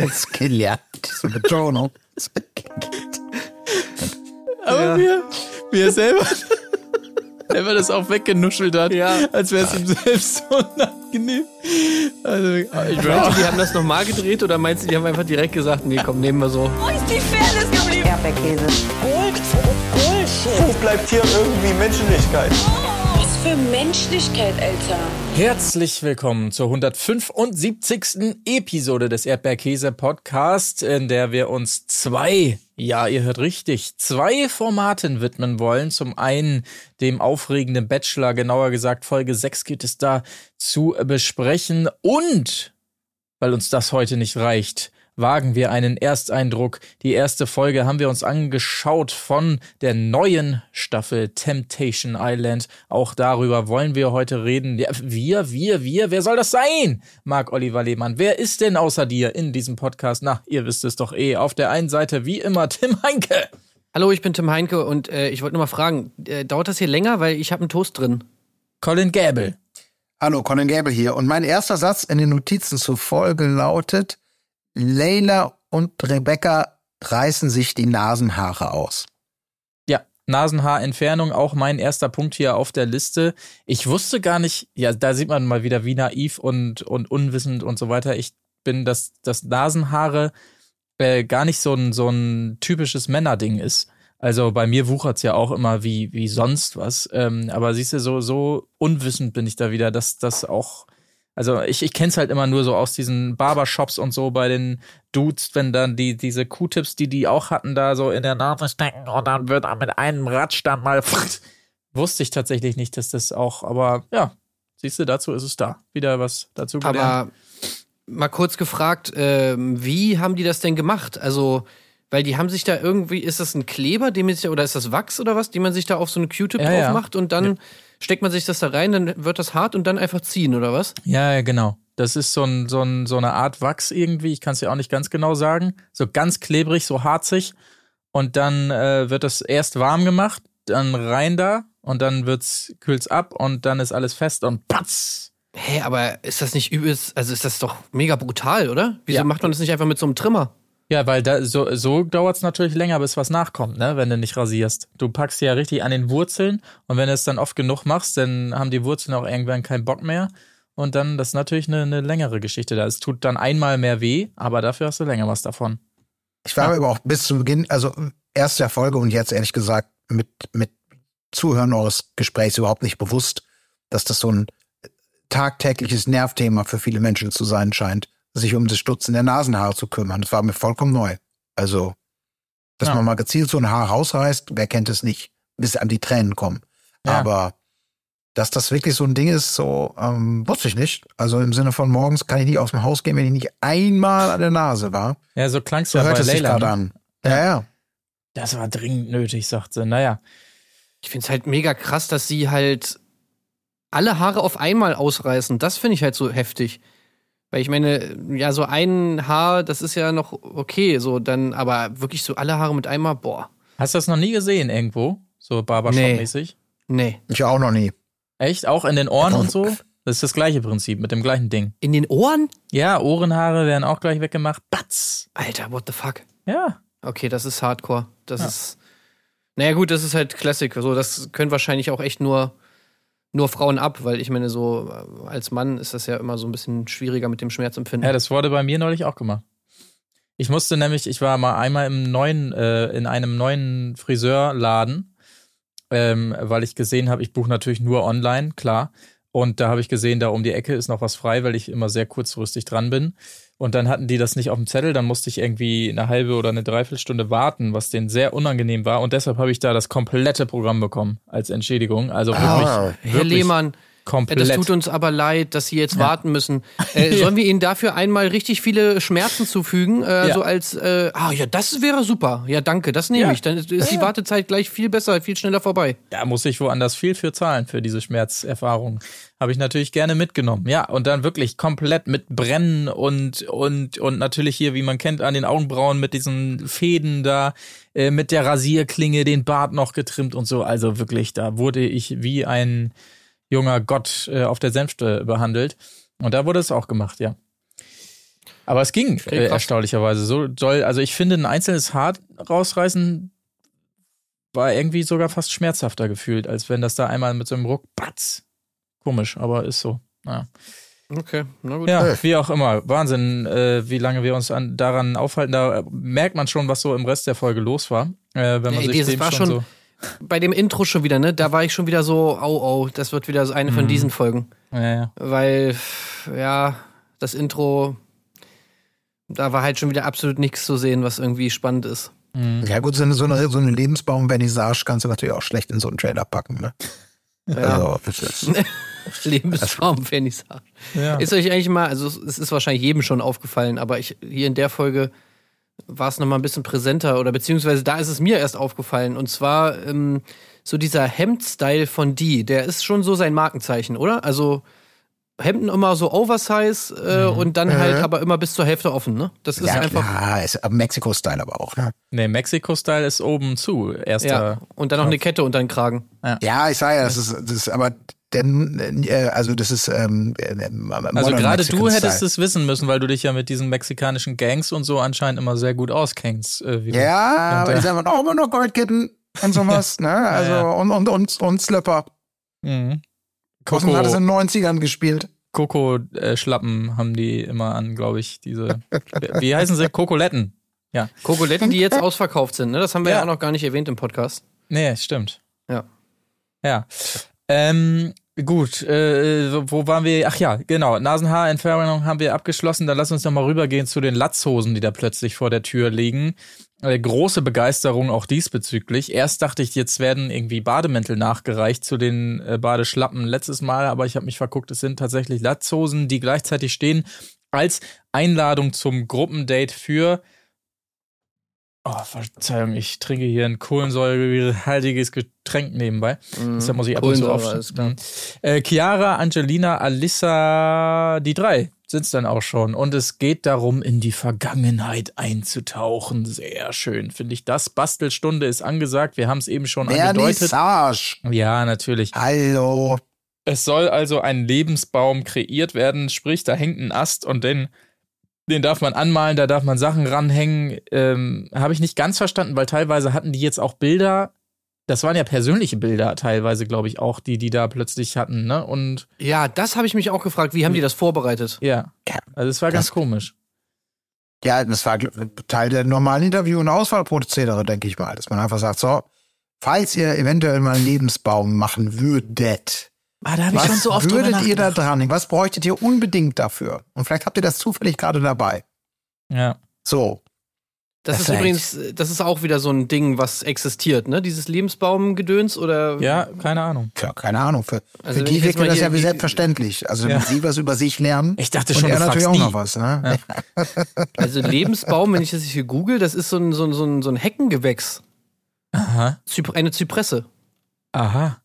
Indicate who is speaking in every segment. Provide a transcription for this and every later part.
Speaker 1: Ausgelernt, diese Betonung.
Speaker 2: Aber ja. mir, mir selber, selber das auch weggenuschelt hat, ja. als wäre es ihm selbst so unangenehm.
Speaker 3: Also, ich meinst du, die haben das nochmal gedreht oder meinst du, die haben einfach direkt gesagt, nee, komm, nehmen wir so.
Speaker 4: Wo ist die Fairness geblieben?
Speaker 5: Erdbeerkäse.
Speaker 6: Gold, Bullshit. Wo bleibt hier irgendwie Menschlichkeit?
Speaker 4: Was für Menschlichkeit, Alter.
Speaker 2: Herzlich willkommen zur 175. Episode des Erdbeerkäse Podcast, in der wir uns zwei, ja, ihr hört richtig, zwei Formaten widmen wollen. Zum einen dem aufregenden Bachelor, genauer gesagt Folge 6 geht es da zu besprechen und, weil uns das heute nicht reicht, wagen wir einen Ersteindruck. Die erste Folge haben wir uns angeschaut von der neuen Staffel Temptation Island. Auch darüber wollen wir heute reden. Ja, wir, wir, wir, wer soll das sein? Marc Oliver Lehmann. Wer ist denn außer dir in diesem Podcast? Na, ihr wisst es doch eh. Auf der einen Seite wie immer Tim Heinke.
Speaker 3: Hallo, ich bin Tim Heinke und äh, ich wollte nur mal fragen, äh, dauert das hier länger, weil ich habe einen Toast drin?
Speaker 2: Colin Gäbel.
Speaker 1: Hallo, Colin Gäbel hier. Und mein erster Satz in den Notizen zur Folge lautet, Leila und Rebecca reißen sich die Nasenhaare aus.
Speaker 2: Ja, Nasenhaarentfernung, auch mein erster Punkt hier auf der Liste. Ich wusste gar nicht, ja, da sieht man mal wieder, wie naiv und, und unwissend und so weiter ich bin, dass, dass Nasenhaare äh, gar nicht so ein, so ein typisches Männerding ist. Also bei mir wuchert's ja auch immer wie, wie sonst was. Ähm, aber siehst du, so, so unwissend bin ich da wieder, dass das auch also ich, ich kenne es halt immer nur so aus diesen Barbershops und so bei den Dudes, wenn dann die diese Q-Tips, die die auch hatten, da so in der Nase stecken und dann wird mit einem Radstand mal wusste ich tatsächlich nicht, dass das auch, aber ja, siehst du, dazu ist es da. Wieder was dazu gelernt.
Speaker 3: Aber mal kurz gefragt, äh, wie haben die das denn gemacht? Also weil die haben sich da irgendwie, ist das ein Kleber, dem ist, oder ist das Wachs oder was, die man sich da auf so eine Q-Tip ja, drauf macht und dann ja steckt man sich das da rein, dann wird das hart und dann einfach ziehen, oder was?
Speaker 2: Ja, ja, genau. Das ist so, ein, so, ein, so eine Art Wachs irgendwie, ich kann es ja auch nicht ganz genau sagen. So ganz klebrig, so harzig. Und dann äh, wird das erst warm gemacht, dann rein da und dann wird's, kühlt's ab und dann ist alles fest und patz.
Speaker 3: Hä, hey, aber ist das nicht übelst, also ist das doch mega brutal, oder? Wieso ja. macht man das nicht einfach mit so einem Trimmer?
Speaker 2: Ja, weil da, so, so dauert es natürlich länger, bis was nachkommt, ne, wenn du nicht rasierst. Du packst ja richtig an den Wurzeln und wenn du es dann oft genug machst, dann haben die Wurzeln auch irgendwann keinen Bock mehr. Und dann, das ist natürlich eine, eine längere Geschichte da. Es tut dann einmal mehr weh, aber dafür hast du länger was davon.
Speaker 1: Ich war ja. aber auch bis zu Beginn, also erst der Folge und jetzt ehrlich gesagt mit, mit Zuhören eures Gesprächs überhaupt nicht bewusst, dass das so ein tagtägliches Nervthema für viele Menschen zu sein scheint sich um das Stutzen der Nasenhaare zu kümmern. Das war mir vollkommen neu. Also, dass ja. man mal gezielt so ein Haar rausreißt, wer kennt es nicht, bis einem die Tränen kommen. Ja. Aber dass das wirklich so ein Ding ist, so ähm, wusste ich nicht. Also im Sinne von morgens kann ich nicht aus dem Haus gehen, wenn ich nicht einmal an der Nase war.
Speaker 2: Ja, so klang's
Speaker 1: so
Speaker 2: ja
Speaker 1: hört
Speaker 2: bei
Speaker 1: es sich gerade
Speaker 2: ne?
Speaker 1: an. Ja, ja.
Speaker 2: Das war dringend nötig, sagt sie. Naja.
Speaker 3: Ich find's halt mega krass, dass sie halt alle Haare auf einmal ausreißen. Das finde ich halt so heftig. Weil ich meine, ja, so ein Haar, das ist ja noch okay, so dann, aber wirklich so alle Haare mit einmal, boah.
Speaker 2: Hast du das noch nie gesehen irgendwo? So Barbershop-mäßig?
Speaker 3: Nee. nee.
Speaker 1: Ich auch noch nie.
Speaker 2: Echt? Auch in den Ohren und so? Das ist das gleiche Prinzip, mit dem gleichen Ding.
Speaker 3: In den Ohren?
Speaker 2: Ja, Ohrenhaare werden auch gleich weggemacht. Batz!
Speaker 3: Alter, what the fuck?
Speaker 2: Ja.
Speaker 3: Okay, das ist Hardcore. Das ja. ist. Naja, gut, das ist halt Classic. So, das können wahrscheinlich auch echt nur nur Frauen ab, weil ich meine, so äh, als Mann ist das ja immer so ein bisschen schwieriger mit dem Schmerzempfinden.
Speaker 2: Ja, das wurde bei mir neulich auch gemacht. Ich musste nämlich, ich war mal einmal im neuen, äh, in einem neuen Friseurladen, ähm, weil ich gesehen habe, ich buche natürlich nur online, klar. Und da habe ich gesehen, da um die Ecke ist noch was frei, weil ich immer sehr kurzfristig dran bin. Und dann hatten die das nicht auf dem Zettel, dann musste ich irgendwie eine halbe oder eine Dreiviertelstunde warten, was denen sehr unangenehm war. Und deshalb habe ich da das komplette Programm bekommen als Entschädigung. Also wirklich,
Speaker 3: ah,
Speaker 2: Herr
Speaker 3: wirklich Lehmann, Komplett. Das tut uns aber leid, dass Sie jetzt ja. warten müssen. Äh, sollen wir Ihnen dafür einmal richtig viele Schmerzen zufügen? Äh, ja. So als, äh, ah ja, das wäre super. Ja, danke, das nehme ja. ich. Dann ist die Wartezeit gleich viel besser, viel schneller vorbei.
Speaker 2: Da muss ich woanders viel für zahlen für diese Schmerzerfahrung. Habe ich natürlich gerne mitgenommen. Ja, und dann wirklich komplett mit Brennen und, und, und natürlich hier, wie man kennt, an den Augenbrauen mit diesen Fäden da, äh, mit der Rasierklinge den Bart noch getrimmt und so. Also wirklich, da wurde ich wie ein junger Gott äh, auf der Sänfte behandelt. Und da wurde es auch gemacht, ja. Aber es ging äh, erstaunlicherweise so doll. Also ich finde, ein einzelnes Haar rausreißen war irgendwie sogar fast schmerzhafter gefühlt, als wenn das da einmal mit so einem Ruck, patz. Komisch, aber ist so. Naja.
Speaker 3: Okay, na gut.
Speaker 2: Ja, wie auch immer. Wahnsinn, äh, wie lange wir uns an, daran aufhalten. Da merkt man schon, was so im Rest der Folge los war. Äh, wenn man
Speaker 3: Ey,
Speaker 2: sich
Speaker 3: das
Speaker 2: dem
Speaker 3: war
Speaker 2: schon
Speaker 3: schon
Speaker 2: so.
Speaker 3: Bei dem Intro schon wieder, ne? Da war ich schon wieder so, au, au, das wird wieder so eine von
Speaker 2: Mhm.
Speaker 3: diesen Folgen.
Speaker 2: Ja, ja.
Speaker 3: Weil, ja, das Intro, da war halt schon wieder absolut nichts zu sehen, was irgendwie spannend ist.
Speaker 2: Mhm.
Speaker 1: Ja gut, so eine, so eine, so eine Lebensbaum-Vernissage kannst du natürlich auch schlecht in so einen Trailer packen. Ne?
Speaker 3: Ja.
Speaker 1: Also, das ist,
Speaker 3: Lebensraum Vernissage.
Speaker 2: ja.
Speaker 3: Ist euch eigentlich mal, also es ist wahrscheinlich jedem schon aufgefallen, aber ich hier in der Folge war es nochmal ein bisschen präsenter oder beziehungsweise da ist es mir erst aufgefallen und zwar ähm, so dieser Hemd-Style von Dee, der ist schon so sein Markenzeichen, oder? Also Hemden immer so Oversize äh, und dann halt
Speaker 1: Mhm.
Speaker 3: aber immer bis zur Hälfte offen, ne? Das ist
Speaker 1: ja,
Speaker 3: einfach
Speaker 1: klar, ist aber Mexiko-Style aber auch. Ne?
Speaker 2: Nee, Mexiko-Style ist oben zu. Erster.
Speaker 3: ja und dann noch eine Kette unter den Kragen.
Speaker 1: Ja, ich sage ja, das ist, das ist aber denn, äh, also das ist ähm, äh,
Speaker 2: Also
Speaker 1: modern
Speaker 2: gerade du hättest es wissen müssen, weil du dich ja mit diesen mexikanischen Gangs und so anscheinend immer sehr gut auskennst. Äh, wie du-
Speaker 1: Ja, aber die sagen auch immer noch Goldketten und sowas, ne? Also
Speaker 2: Ja, ja.
Speaker 1: und und und und Slipper.
Speaker 2: Mhm.
Speaker 1: Kosten hat es in
Speaker 2: Coco,
Speaker 1: den 90ern gespielt.
Speaker 2: Coco äh, Schlappen haben die immer an, glaube ich, diese. wie heißen sie? Kokoletten. Ja.
Speaker 3: Kokoletten, die jetzt ausverkauft sind, ne? Das haben wir ja.
Speaker 2: Ja.
Speaker 3: auch noch gar nicht erwähnt im Podcast.
Speaker 2: Nee, stimmt.
Speaker 3: Ja.
Speaker 2: Ja. Ähm, gut, äh, wo waren wir? Ach ja, genau. Nasenhaarentfernung haben wir abgeschlossen. Dann lass uns noch mal rübergehen zu den Latzhosen, die da plötzlich vor der Tür liegen. Äh, große Begeisterung auch diesbezüglich. Erst dachte ich, jetzt werden irgendwie Bademäntel nachgereicht zu den äh, Badeschlappen letztes Mal, aber ich habe mich verguckt, es sind tatsächlich Latzhosen, die gleichzeitig stehen als Einladung zum Gruppendate für Oh, Verzeihung, ich trinke hier ein kohlensäurehaltiges Getränk nebenbei. Deshalb muss ich ab und zu
Speaker 3: Kohlensäure,
Speaker 2: auf.
Speaker 3: alles klar.
Speaker 2: Äh, Chiara, Angelina, Alissa, die drei sind's dann auch schon. Und es geht darum, in die Vergangenheit einzutauchen. Sehr schön, finde ich das. Bastelstunde ist angesagt. Wir haben es eben schon angedeutet. Ja, natürlich.
Speaker 1: Hallo.
Speaker 2: Es soll also ein Lebensbaum kreiert werden, sprich, da hängt ein Ast und den, den darf man anmalen, da darf man Sachen ranhängen. Ähm, Habe ich nicht ganz verstanden, weil teilweise hatten die jetzt auch Bilder. Das waren ja persönliche Bilder, teilweise, glaube ich, auch, die die da plötzlich hatten, ne? Und
Speaker 3: Ja, das habe ich mich auch gefragt. Wie haben die das vorbereitet?
Speaker 2: ja, also es war ganz
Speaker 1: das-
Speaker 2: komisch.
Speaker 1: Ja, das war Teil der normalen Interview- und Auswahlprozedere, denke ich mal. Dass man einfach sagt, so, falls ihr eventuell mal einen Lebensbaum machen würdet,
Speaker 2: Ah, da habe ich
Speaker 1: was
Speaker 2: schon so oft
Speaker 1: würdet ihr da dran? Was bräuchtet ihr unbedingt dafür? Und vielleicht habt ihr das zufällig gerade dabei.
Speaker 2: Ja.
Speaker 1: So.
Speaker 3: Das ist
Speaker 1: Perfekt.
Speaker 3: übrigens, das ist auch wieder so ein Ding, was existiert, ne? Dieses Lebensbaumgedöns oder
Speaker 2: Ja, keine Ahnung.
Speaker 1: Tja, keine Ahnung. Für,
Speaker 3: Also
Speaker 1: für die wirkt das ja wie selbstverständlich. Also
Speaker 2: Ja.
Speaker 1: wenn sie was über sich lernen.
Speaker 2: Ich dachte
Speaker 1: und
Speaker 2: schon,
Speaker 1: er
Speaker 2: du
Speaker 1: natürlich auch noch was, ne?
Speaker 3: Also Lebensbaum, wenn ich das hier google, das ist so ein, so ein, so ein, so ein Heckengewächs.
Speaker 2: Aha.
Speaker 3: Zyp eine Zypresse.
Speaker 2: Aha.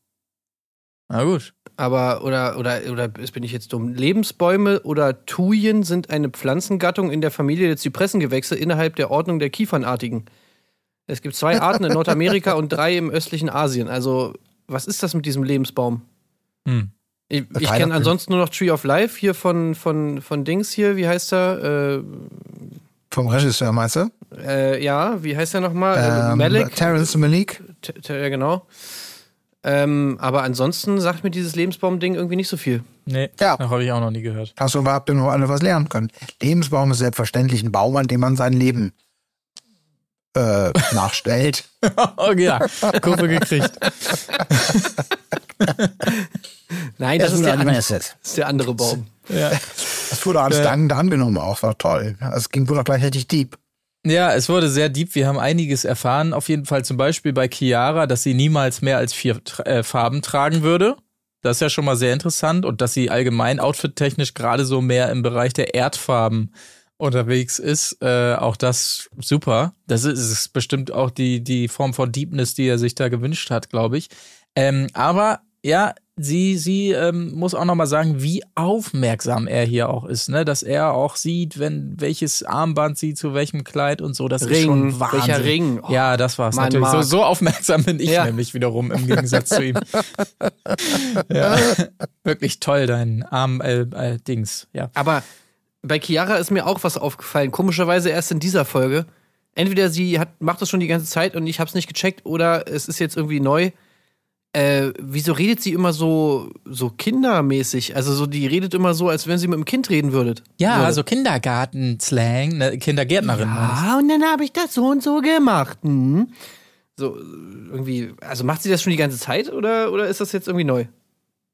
Speaker 2: Na gut.
Speaker 3: Aber, oder, oder, oder bin ich jetzt dumm? Lebensbäume oder Thujen sind eine Pflanzengattung in der Familie der Zypressengewächse innerhalb der Ordnung der Kiefernartigen. Es gibt zwei Arten in Nordamerika und drei im östlichen Asien. Also, was ist das mit diesem Lebensbaum?
Speaker 2: Hm.
Speaker 3: Ich, ich
Speaker 1: Keiner-
Speaker 3: kenne ansonsten nur noch Tree of Life hier von, von, von Dings hier, wie heißt er?
Speaker 1: Vom Regisseur, meinst du?
Speaker 3: Äh, äh, ja, wie heißt er nochmal? Äh,
Speaker 1: Ähm,
Speaker 3: Malik?
Speaker 1: Terrence Malik.
Speaker 3: T- t- Ja, genau. Ähm, aber ansonsten sagt mir dieses Lebensbaum-Ding irgendwie nicht so viel.
Speaker 2: Nee,
Speaker 1: Ja.
Speaker 2: noch habe ich auch noch nie gehört.
Speaker 1: Hast du überhaupt nur alle was lernen können? Lebensbaum ist selbstverständlich ein Baum, an dem man sein Leben äh, nachstellt.
Speaker 2: oh ja, Kurve gekriegt.
Speaker 3: Nein, das, ist der, an-
Speaker 1: ist
Speaker 3: das ist der andere Baum.
Speaker 2: Ja.
Speaker 1: Das wurde alles
Speaker 2: Äh.
Speaker 1: dankend angenommen, auch war toll. Es ging wohl auch gleich richtig deep.
Speaker 2: Ja, es wurde sehr deep. Wir haben einiges erfahren. Auf jeden Fall zum Beispiel bei Chiara, dass sie niemals mehr als vier äh, Farben tragen würde. Das ist ja schon mal sehr interessant. Und dass sie allgemein outfit-technisch gerade so mehr im Bereich der Erdfarben unterwegs ist. Äh, auch das super. Das ist, ist bestimmt auch die, die Form von Deepness, die er sich da gewünscht hat, glaube ich. Ähm, aber ja, sie, sie ähm, muss auch nochmal sagen, wie aufmerksam er hier auch ist, ne? Dass er auch sieht, wenn welches Armband sie zu welchem Kleid und so. Das
Speaker 3: Ring,
Speaker 2: ist schon Wahnsinn.
Speaker 3: welcher Ring?
Speaker 2: Oh, ja, das war's natürlich. So, so, aufmerksam bin ich ja. nämlich wiederum im Gegensatz zu ihm. ja, wirklich toll, dein Arm, äh, äh, Dings. Ja.
Speaker 3: Aber bei Chiara ist mir auch was aufgefallen. Komischerweise erst in dieser Folge. Entweder sie hat, macht das schon die ganze Zeit und ich hab's nicht gecheckt, oder es ist jetzt irgendwie neu äh, wieso redet sie immer so, so kindermäßig? Also so, die redet immer so, als wenn sie mit einem Kind reden würdet.
Speaker 2: Ja,
Speaker 3: würde.
Speaker 2: also Kindergarten-Slang, ne, Kindergärtnerin.
Speaker 3: Ja, und dann habe ich das so und so gemacht. Hm. So, irgendwie, also macht sie das schon die ganze Zeit oder, oder ist das jetzt irgendwie neu?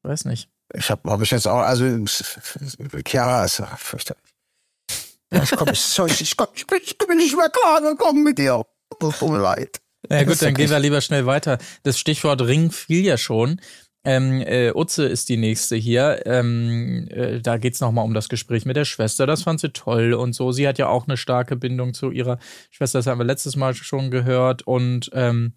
Speaker 2: Weiß nicht.
Speaker 1: Ich habe hab ich jetzt auch, also Chiara ist fürchterlich. Ich komme ich, ich, ich, ich, ich bin nicht mehr klar gekommen mit dir. Tut mir leid.
Speaker 2: Ja gut, dann gehen wir lieber schnell weiter. Das Stichwort Ring fiel ja schon. Ähm, äh, Utze ist die nächste hier. Ähm, äh, da geht's nochmal um das Gespräch mit der Schwester. Das fand sie toll und so. Sie hat ja auch eine starke Bindung zu ihrer Schwester. Das haben wir letztes Mal schon gehört. Und ähm,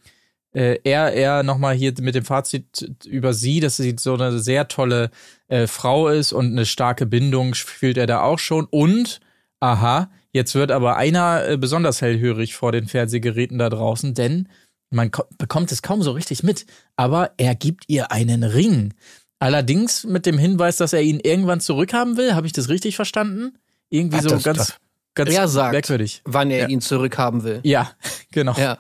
Speaker 2: äh, er, er nochmal hier mit dem Fazit über sie, dass sie so eine sehr tolle äh, Frau ist und eine starke Bindung fühlt er da auch schon. Und, aha, Jetzt wird aber einer äh, besonders hellhörig vor den Fernsehgeräten da draußen, denn man bekommt es kaum so richtig mit, aber er gibt ihr einen Ring. Allerdings mit dem Hinweis, dass er ihn irgendwann zurückhaben will. Habe ich das richtig verstanden? Irgendwie Ach, so ganz, ganz
Speaker 3: er sagt,
Speaker 2: merkwürdig.
Speaker 3: Wann er
Speaker 2: ja.
Speaker 3: ihn zurückhaben will.
Speaker 2: Ja, genau.
Speaker 3: Ja.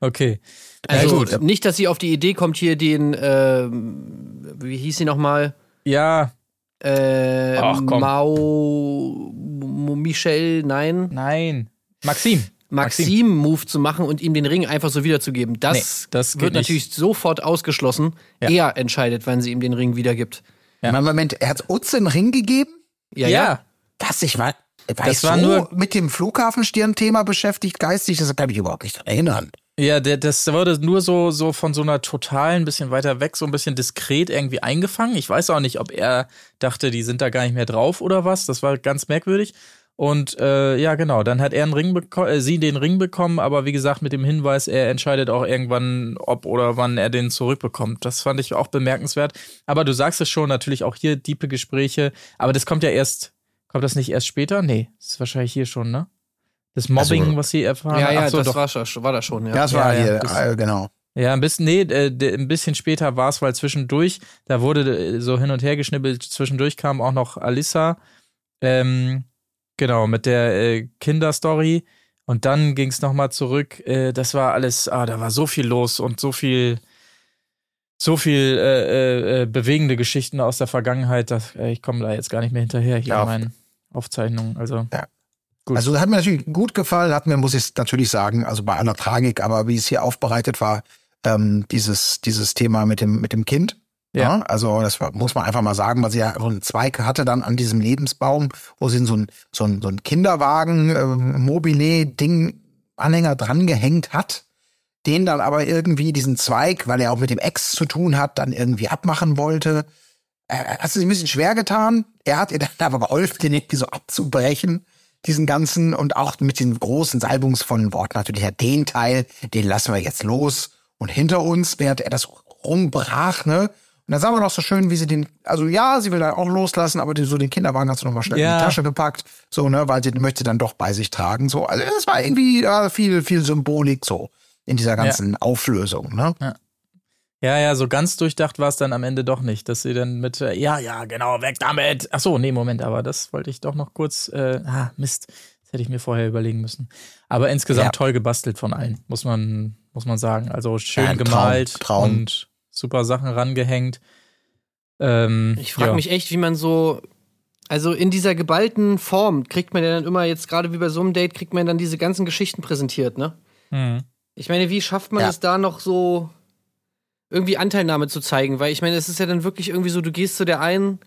Speaker 2: Okay.
Speaker 3: Also ja, nicht, dass sie auf die Idee kommt, hier den, äh, wie hieß sie nochmal?
Speaker 2: Ja.
Speaker 3: Äh, Ach, komm. Mau Michel, nein.
Speaker 2: Nein. Maxim.
Speaker 3: Maxim Move zu machen und ihm den Ring einfach so wiederzugeben. Das, nee, das wird natürlich sofort ausgeschlossen. Ja. Er entscheidet, wann sie ihm den Ring wiedergibt.
Speaker 1: Ja. Moment, er hat Utze einen Ring gegeben?
Speaker 3: Ja, ja. ja.
Speaker 1: Was, ich war, war das ich war so nur mit dem Flughafenstirn-Thema beschäftigt, geistig, das kann ich überhaupt nicht erinnern.
Speaker 2: Ja, das wurde nur so, so von so einer totalen, bisschen weiter weg, so ein bisschen diskret irgendwie eingefangen. Ich weiß auch nicht, ob er dachte, die sind da gar nicht mehr drauf oder was. Das war ganz merkwürdig. Und äh, ja, genau, dann hat er einen Ring äh, sie den Ring bekommen, aber wie gesagt, mit dem Hinweis, er entscheidet auch irgendwann, ob oder wann er den zurückbekommt. Das fand ich auch bemerkenswert. Aber du sagst es schon, natürlich auch hier diepe Gespräche, aber das kommt ja erst, kommt das nicht erst später? Nee, das ist wahrscheinlich hier schon, ne? Das Mobbing, also, was sie erfahren.
Speaker 3: Ja, ja, so, das doch. War, schon, war das schon, ja.
Speaker 1: Das war ja, hier, ja, genau.
Speaker 2: Ja, ein bisschen, nee, äh, ein bisschen später war es, weil zwischendurch, da wurde äh, so hin und her geschnippelt, zwischendurch kam auch noch Alissa, ähm, Genau, mit der äh, Kinderstory. Und dann ging es nochmal zurück. Äh, das war alles, ah, da war so viel los und so viel, so viel äh, äh, bewegende Geschichten aus der Vergangenheit. Dass, äh, ich komme da jetzt gar nicht mehr hinterher hier ja. in meinen Aufzeichnungen. Also.
Speaker 1: Ja. Gut. Also hat mir natürlich gut gefallen, hat mir, muss ich natürlich sagen, also bei aller Tragik, aber wie es hier aufbereitet war, ähm, dieses, dieses Thema mit dem, mit dem Kind. Ja. ja. also das muss man einfach mal sagen, weil sie ja so einen Zweig hatte dann an diesem Lebensbaum, wo sie so ein, so ein, so ein Kinderwagen, äh, Mobile-Ding, Anhänger dran gehängt hat, den dann aber irgendwie diesen Zweig, weil er auch mit dem Ex zu tun hat, dann irgendwie abmachen wollte. Er hat sich ein bisschen schwer getan. Er hat ihr dann aber geholfen, den irgendwie so abzubrechen, diesen ganzen, und auch mit den großen salbungsvollen Worten natürlich, ja, den Teil, den lassen wir jetzt los und hinter uns, während er das rumbrach, ne? Und dann sah man auch so schön, wie sie den, also ja, sie will da auch loslassen, aber die, so den Kinderwagen hat sie nochmal schnell ja. in die Tasche gepackt, so, ne, weil sie möchte dann doch bei sich tragen, so. Also es war irgendwie ja, viel, viel Symbolik so in dieser ganzen ja. Auflösung, ne?
Speaker 2: Ja. Ja, ja, so ganz durchdacht war es dann am Ende doch nicht, dass sie dann mit, äh, ja, ja, genau, weg damit. Ach so, nee, Moment, aber das wollte ich doch noch kurz, äh, ah, Mist, das hätte ich mir vorher überlegen müssen. Aber insgesamt ja. toll gebastelt von allen, muss man, muss man sagen. Also schön ja, gemalt Traum, Traum. und super Sachen rangehängt. Ähm,
Speaker 3: ich frage ja. mich echt, wie man so, also in dieser geballten Form kriegt man ja dann immer jetzt gerade wie bei so einem Date kriegt man dann diese ganzen Geschichten präsentiert, ne? Mhm. Ich meine, wie schafft man ja. es da noch so irgendwie Anteilnahme zu zeigen? Weil ich meine, es ist ja dann wirklich irgendwie so, du gehst zu der einen,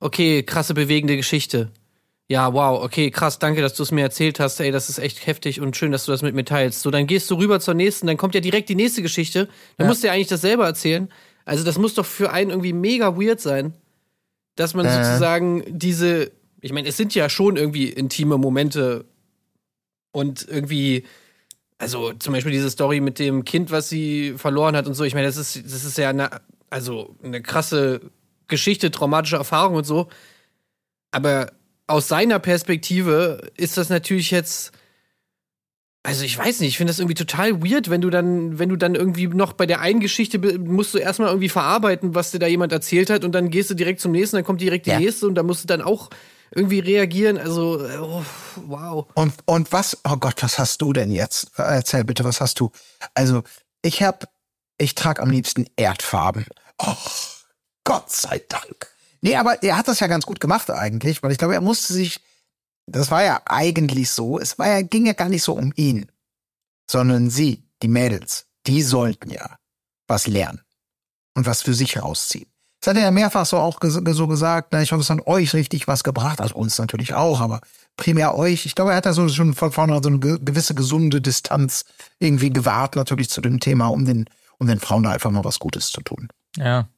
Speaker 3: okay, krasse bewegende Geschichte. Ja, wow, okay, krass, danke, dass du es mir erzählt hast. Ey, das ist echt heftig und schön, dass du das mit mir teilst. So, dann gehst du rüber zur nächsten, dann kommt ja direkt die nächste Geschichte. Dann ja. musst du ja eigentlich das selber erzählen. Also, das muss doch für einen irgendwie mega weird sein, dass man äh. sozusagen diese, ich meine, es sind ja schon irgendwie intime Momente und irgendwie, also zum Beispiel diese Story mit dem Kind, was sie verloren hat und so. Ich meine, das ist, das ist ja eine also eine krasse Geschichte, traumatische Erfahrung und so. Aber aus seiner Perspektive ist das natürlich jetzt. Also ich weiß nicht, ich finde das irgendwie total weird, wenn du dann, wenn du dann irgendwie noch bei der einen Geschichte musst du erstmal irgendwie verarbeiten, was dir da jemand erzählt hat und dann gehst du direkt zum nächsten, dann kommt direkt die ja. nächste und da musst du dann auch irgendwie reagieren. Also, oh, wow.
Speaker 1: Und, und was, oh Gott, was hast du denn jetzt? Erzähl bitte, was hast du? Also, ich hab, ich trage am liebsten Erdfarben. Oh, Gott sei Dank. Nee, aber er hat das ja ganz gut gemacht eigentlich, weil ich glaube, er musste sich, das war ja eigentlich so, es war ja, ging ja gar nicht so um ihn, sondern sie, die Mädels, die sollten ja was lernen und was für sich rausziehen. Das hat er ja mehrfach so auch so gesagt, na, ich hoffe, es hat euch richtig was gebracht, also uns natürlich auch, aber primär euch. Ich glaube, er hat da so schon von vorne so eine gewisse gesunde Distanz irgendwie gewahrt, natürlich zu dem Thema, um den, um den Frauen da einfach mal was Gutes zu tun.
Speaker 2: Ja,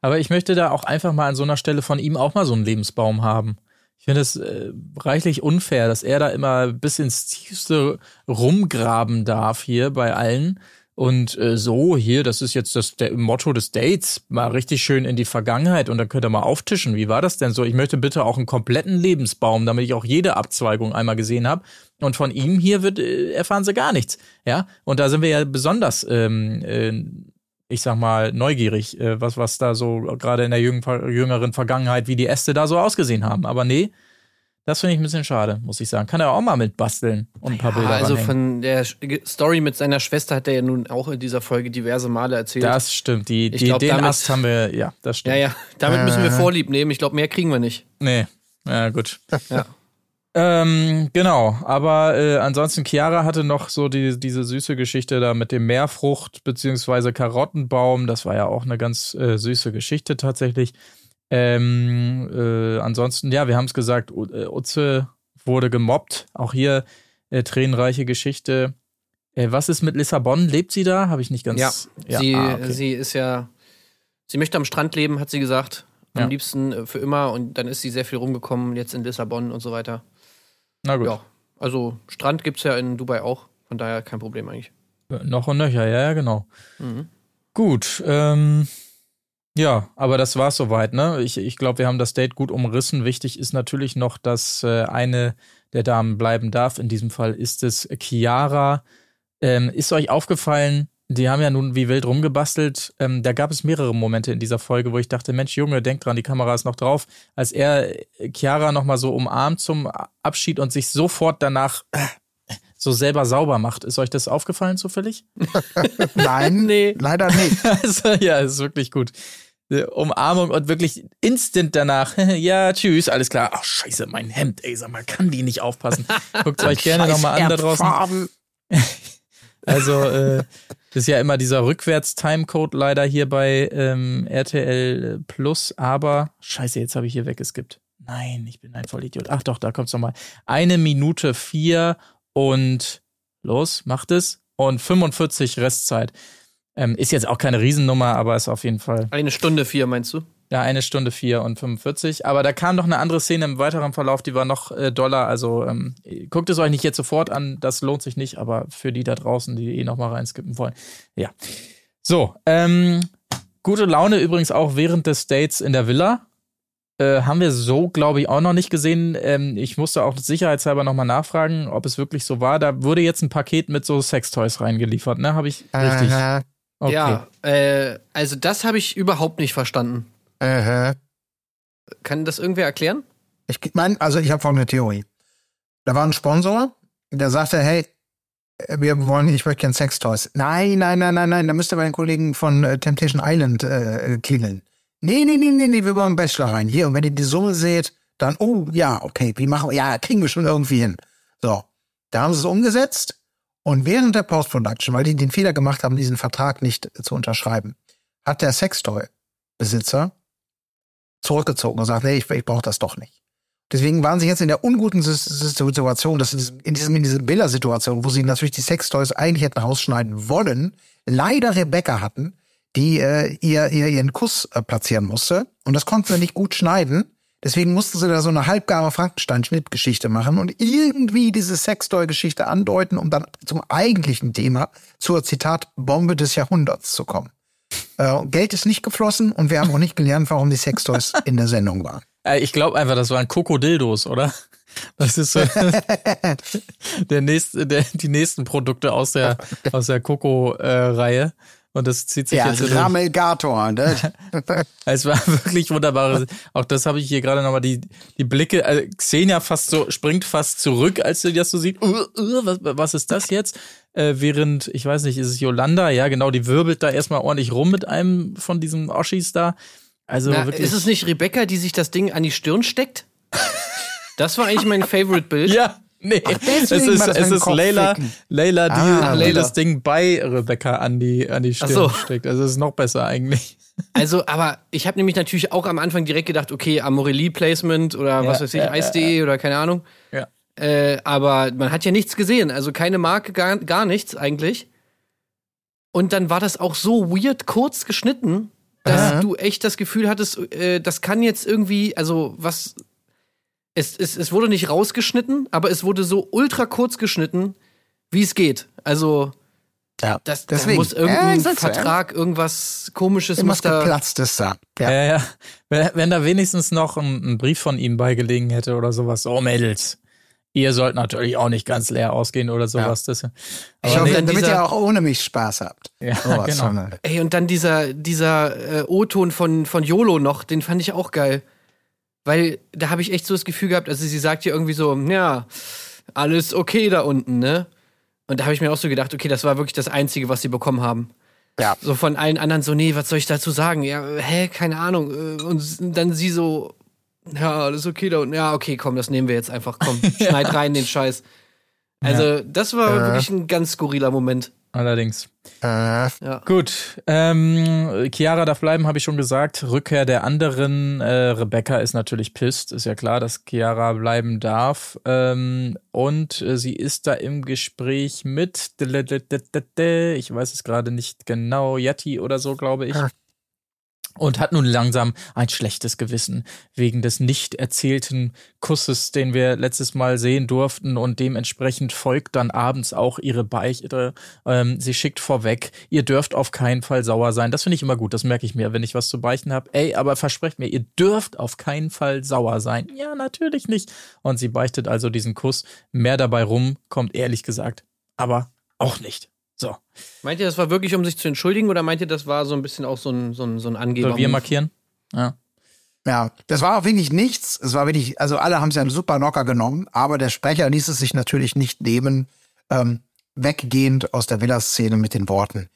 Speaker 2: aber ich möchte da auch einfach mal an so einer Stelle von ihm auch mal so einen Lebensbaum haben. Ich finde es äh, reichlich unfair, dass er da immer bis ins Tiefste rumgraben darf hier bei allen. Und äh, so, hier, das ist jetzt das der Motto des Dates, mal richtig schön in die Vergangenheit und dann könnt ihr mal auftischen. Wie war das denn so? Ich möchte bitte auch einen kompletten Lebensbaum, damit ich auch jede Abzweigung einmal gesehen habe. Und von ihm hier wird äh, erfahren sie gar nichts. Ja, und da sind wir ja besonders ähm, äh, ich sag mal, neugierig, äh, was, was da so gerade in der jüngeren Vergangenheit, wie die Äste da so ausgesehen haben. Aber nee, das finde ich ein bisschen schade, muss ich sagen. Kann er auch mal mit basteln und ein paar ja, Bilder
Speaker 3: Also ranhängen. von der Story mit seiner Schwester hat er ja nun auch in dieser Folge diverse Male erzählt.
Speaker 2: Das stimmt. Die, die, glaub, den damit, Ast haben wir, ja, das stimmt.
Speaker 3: Ja, ja, damit müssen wir äh. Vorlieb nehmen. Ich glaube, mehr kriegen wir nicht.
Speaker 2: Nee, ja, gut. ja. Ähm, genau, aber äh, ansonsten Chiara hatte noch so die, diese süße Geschichte da mit dem Meerfrucht beziehungsweise Karottenbaum. Das war ja auch eine ganz äh, süße Geschichte tatsächlich. Ähm, äh, ansonsten, ja, wir haben es gesagt, äh, Utze wurde gemobbt. Auch hier äh, tränenreiche Geschichte. Äh, was ist mit Lissabon? Lebt sie da? Habe ich nicht ganz.
Speaker 3: Ja, ja. Sie, ah, okay. sie ist ja. Sie möchte am Strand leben, hat sie gesagt. Am ja. liebsten für immer. Und dann ist sie sehr viel rumgekommen, jetzt in Lissabon und so weiter. Na gut. Ja, also Strand gibt es ja in Dubai auch, von daher kein Problem eigentlich.
Speaker 2: Noch und nöcher, ja, ja, genau. Mhm. Gut, ähm, ja, aber das war's soweit, ne? Ich, ich glaube, wir haben das Date gut umrissen. Wichtig ist natürlich noch, dass äh, eine der Damen bleiben darf. In diesem Fall ist es Chiara. Ähm, ist euch aufgefallen, die haben ja nun wie wild rumgebastelt. Ähm, da gab es mehrere Momente in dieser Folge, wo ich dachte, Mensch, Junge, denk dran, die Kamera ist noch drauf. Als er Chiara nochmal so umarmt zum Abschied und sich sofort danach äh, so selber sauber macht. Ist euch das aufgefallen zufällig?
Speaker 1: Nein, nee. leider nicht.
Speaker 2: also, ja, ist wirklich gut. Umarmung und wirklich instant danach, ja, tschüss, alles klar. Ach, scheiße, mein Hemd, ey, sag mal, kann die nicht aufpassen. Guckt euch gerne nochmal an da draußen. also, äh, das ist ja immer dieser Rückwärts-Timecode leider hier bei ähm, RTL Plus, aber scheiße, jetzt habe ich hier weggeskippt. Nein, ich bin ein Vollidiot. Ach doch, da kommt's nochmal. Eine Minute vier und los, macht es. Und 45 Restzeit. Ähm, ist jetzt auch keine Riesennummer, aber ist auf jeden Fall.
Speaker 3: Eine Stunde vier, meinst du?
Speaker 2: Ja, eine Stunde vier und 45. Aber da kam noch eine andere Szene im weiteren Verlauf, die war noch äh, doller. Also ähm, guckt es euch nicht jetzt sofort an, das lohnt sich nicht, aber für die da draußen, die eh noch mal reinskippen wollen. Ja. So, ähm, gute Laune übrigens auch während des Dates in der Villa. Äh, haben wir so, glaube ich, auch noch nicht gesehen. Ähm, ich musste auch sicherheitshalber nochmal nachfragen, ob es wirklich so war. Da wurde jetzt ein Paket mit so Sextoys reingeliefert, ne? Habe ich richtig.
Speaker 3: Okay. Ja, äh, also das habe ich überhaupt nicht verstanden.
Speaker 1: Äh,
Speaker 3: Kann das irgendwer erklären?
Speaker 1: Ich meine, also ich habe folgende Theorie. Da war ein Sponsor, der sagte, hey, wir wollen, ich möchte gerne Sextoys. Nein, nein, nein, nein, nein, da müsst ihr bei den Kollegen von äh, Temptation Island äh, klingeln. Nee, nee, nee, nee, nee, wir wollen Bachelor rein. Hier, und wenn ihr die Summe seht, dann, oh, ja, okay, wie machen wir, ja, kriegen wir schon irgendwie hin. So, da haben sie es umgesetzt und während der Post-Production, weil die den Fehler gemacht haben, diesen Vertrag nicht zu unterschreiben, hat der Sextoy-Besitzer zurückgezogen und sagt, nee, ich, ich brauche das doch nicht. Deswegen waren sie jetzt in der unguten Situation, dass in diesem in dieser Bilder-Situation, wo sie natürlich die Sextoys eigentlich hätten rausschneiden wollen, leider Rebecca hatten, die äh, ihr, ihr ihren Kuss äh, platzieren musste und das konnten sie nicht gut schneiden. Deswegen mussten sie da so eine halbgare Frankenstein-Schnittgeschichte machen und irgendwie diese Sextoy-Geschichte andeuten, um dann zum eigentlichen Thema, zur Zitat Bombe des Jahrhunderts zu kommen. Äh, Geld ist nicht geflossen und wir haben auch nicht gelernt, warum die Sextoys in der Sendung waren.
Speaker 2: Äh, ich glaube einfach, das waren Krokodildos, oder? Das ist so der nächste, der, die nächsten Produkte aus der, aus der Coco-Reihe. Äh, und das zieht sich
Speaker 1: ja,
Speaker 2: jetzt.
Speaker 1: Ramelgator. Ne?
Speaker 2: es war wirklich wunderbar. Auch das habe ich hier gerade nochmal die, die Blicke. Also Xenia fast so, springt fast zurück, als du das so siehst. Uh, uh, was, was ist das jetzt? Äh, während, ich weiß nicht, ist es Yolanda? Ja, genau, die wirbelt da erstmal ordentlich rum mit einem von diesen Oschis da. Also
Speaker 3: Na,
Speaker 2: wirklich.
Speaker 3: Ist es nicht Rebecca, die sich das Ding an die Stirn steckt? Das war eigentlich mein Favorite-Bild.
Speaker 2: Ja. Nee, Ach, es ist, es ist Layla, Layla, die, ah, die Layla. das Ding bei Rebecca an die, an die Stirn so. steckt. Also es ist noch besser eigentlich.
Speaker 3: Also, aber ich habe nämlich natürlich auch am Anfang direkt gedacht, okay, Amorelie-Placement oder ja, was weiß ich, ja, Ice.de ja. oder keine Ahnung.
Speaker 2: Ja.
Speaker 3: Äh, aber man hat ja nichts gesehen, also keine Marke, gar, gar nichts eigentlich. Und dann war das auch so weird kurz geschnitten, dass Aha. du echt das Gefühl hattest, äh, das kann jetzt irgendwie, also was es, es, es wurde nicht rausgeschnitten, aber es wurde so ultra kurz geschnitten, wie es geht. Also,
Speaker 1: ja,
Speaker 3: das, deswegen. Da muss irgendein ja, Vertrag, irgendwas komisches
Speaker 1: muss da. geplatztes da.
Speaker 2: Ja. ja, ja. Wenn, wenn da wenigstens noch ein, ein, Brief von ihm beigelegen hätte oder sowas. Oh, Mädels. Ihr sollt natürlich auch nicht ganz leer ausgehen oder sowas. Ja. Das,
Speaker 1: aber ich hoffe, nee, damit dieser, ihr auch ohne mich Spaß habt.
Speaker 2: Ja, oh, genau.
Speaker 3: Ey, und dann dieser, dieser äh, O-Ton von, von YOLO noch, den fand ich auch geil. Weil da habe ich echt so das Gefühl gehabt, also sie sagt ja irgendwie so, ja, alles okay da unten, ne? Und da habe ich mir auch so gedacht, okay, das war wirklich das Einzige, was sie bekommen haben.
Speaker 1: Ja.
Speaker 3: So von allen anderen so, nee, was soll ich dazu sagen? Ja, hä, keine Ahnung. Und dann sie so, ja, alles okay da unten. Ja, okay, komm, das nehmen wir jetzt einfach. Komm, schneid rein den Scheiß. Also, ja. das war äh. wirklich ein ganz skurriler Moment.
Speaker 2: Allerdings.
Speaker 1: Äh.
Speaker 2: Ja. Gut. Ähm, Chiara darf bleiben, habe ich schon gesagt. Rückkehr der anderen. Äh, Rebecca ist natürlich pisst. Ist ja klar, dass Chiara bleiben darf. Ähm, und äh, sie ist da im Gespräch mit, ich weiß es gerade nicht genau, Yeti oder so, glaube ich. Und hat nun langsam ein schlechtes Gewissen wegen des nicht erzählten Kusses, den wir letztes Mal sehen durften und dementsprechend folgt dann abends auch ihre Beichte. Ähm, sie schickt vorweg, ihr dürft auf keinen Fall sauer sein. Das finde ich immer gut, das merke ich mir, wenn ich was zu beichten habe. Ey, aber versprecht mir, ihr dürft auf keinen Fall sauer sein. Ja, natürlich nicht. Und sie beichtet also diesen Kuss. Mehr dabei rum kommt ehrlich gesagt, aber auch nicht. So.
Speaker 3: Meint ihr, das war wirklich, um sich zu entschuldigen, oder meint ihr, das war so ein bisschen auch so ein, so ein, so ein Angeber?
Speaker 2: Soll wir markieren? Ja.
Speaker 1: Ja, das war auch wirklich nichts. Es war wirklich, also alle haben es ja super locker genommen, aber der Sprecher ließ es sich natürlich nicht nehmen, ähm, weggehend aus der Villa-Szene mit den Worten,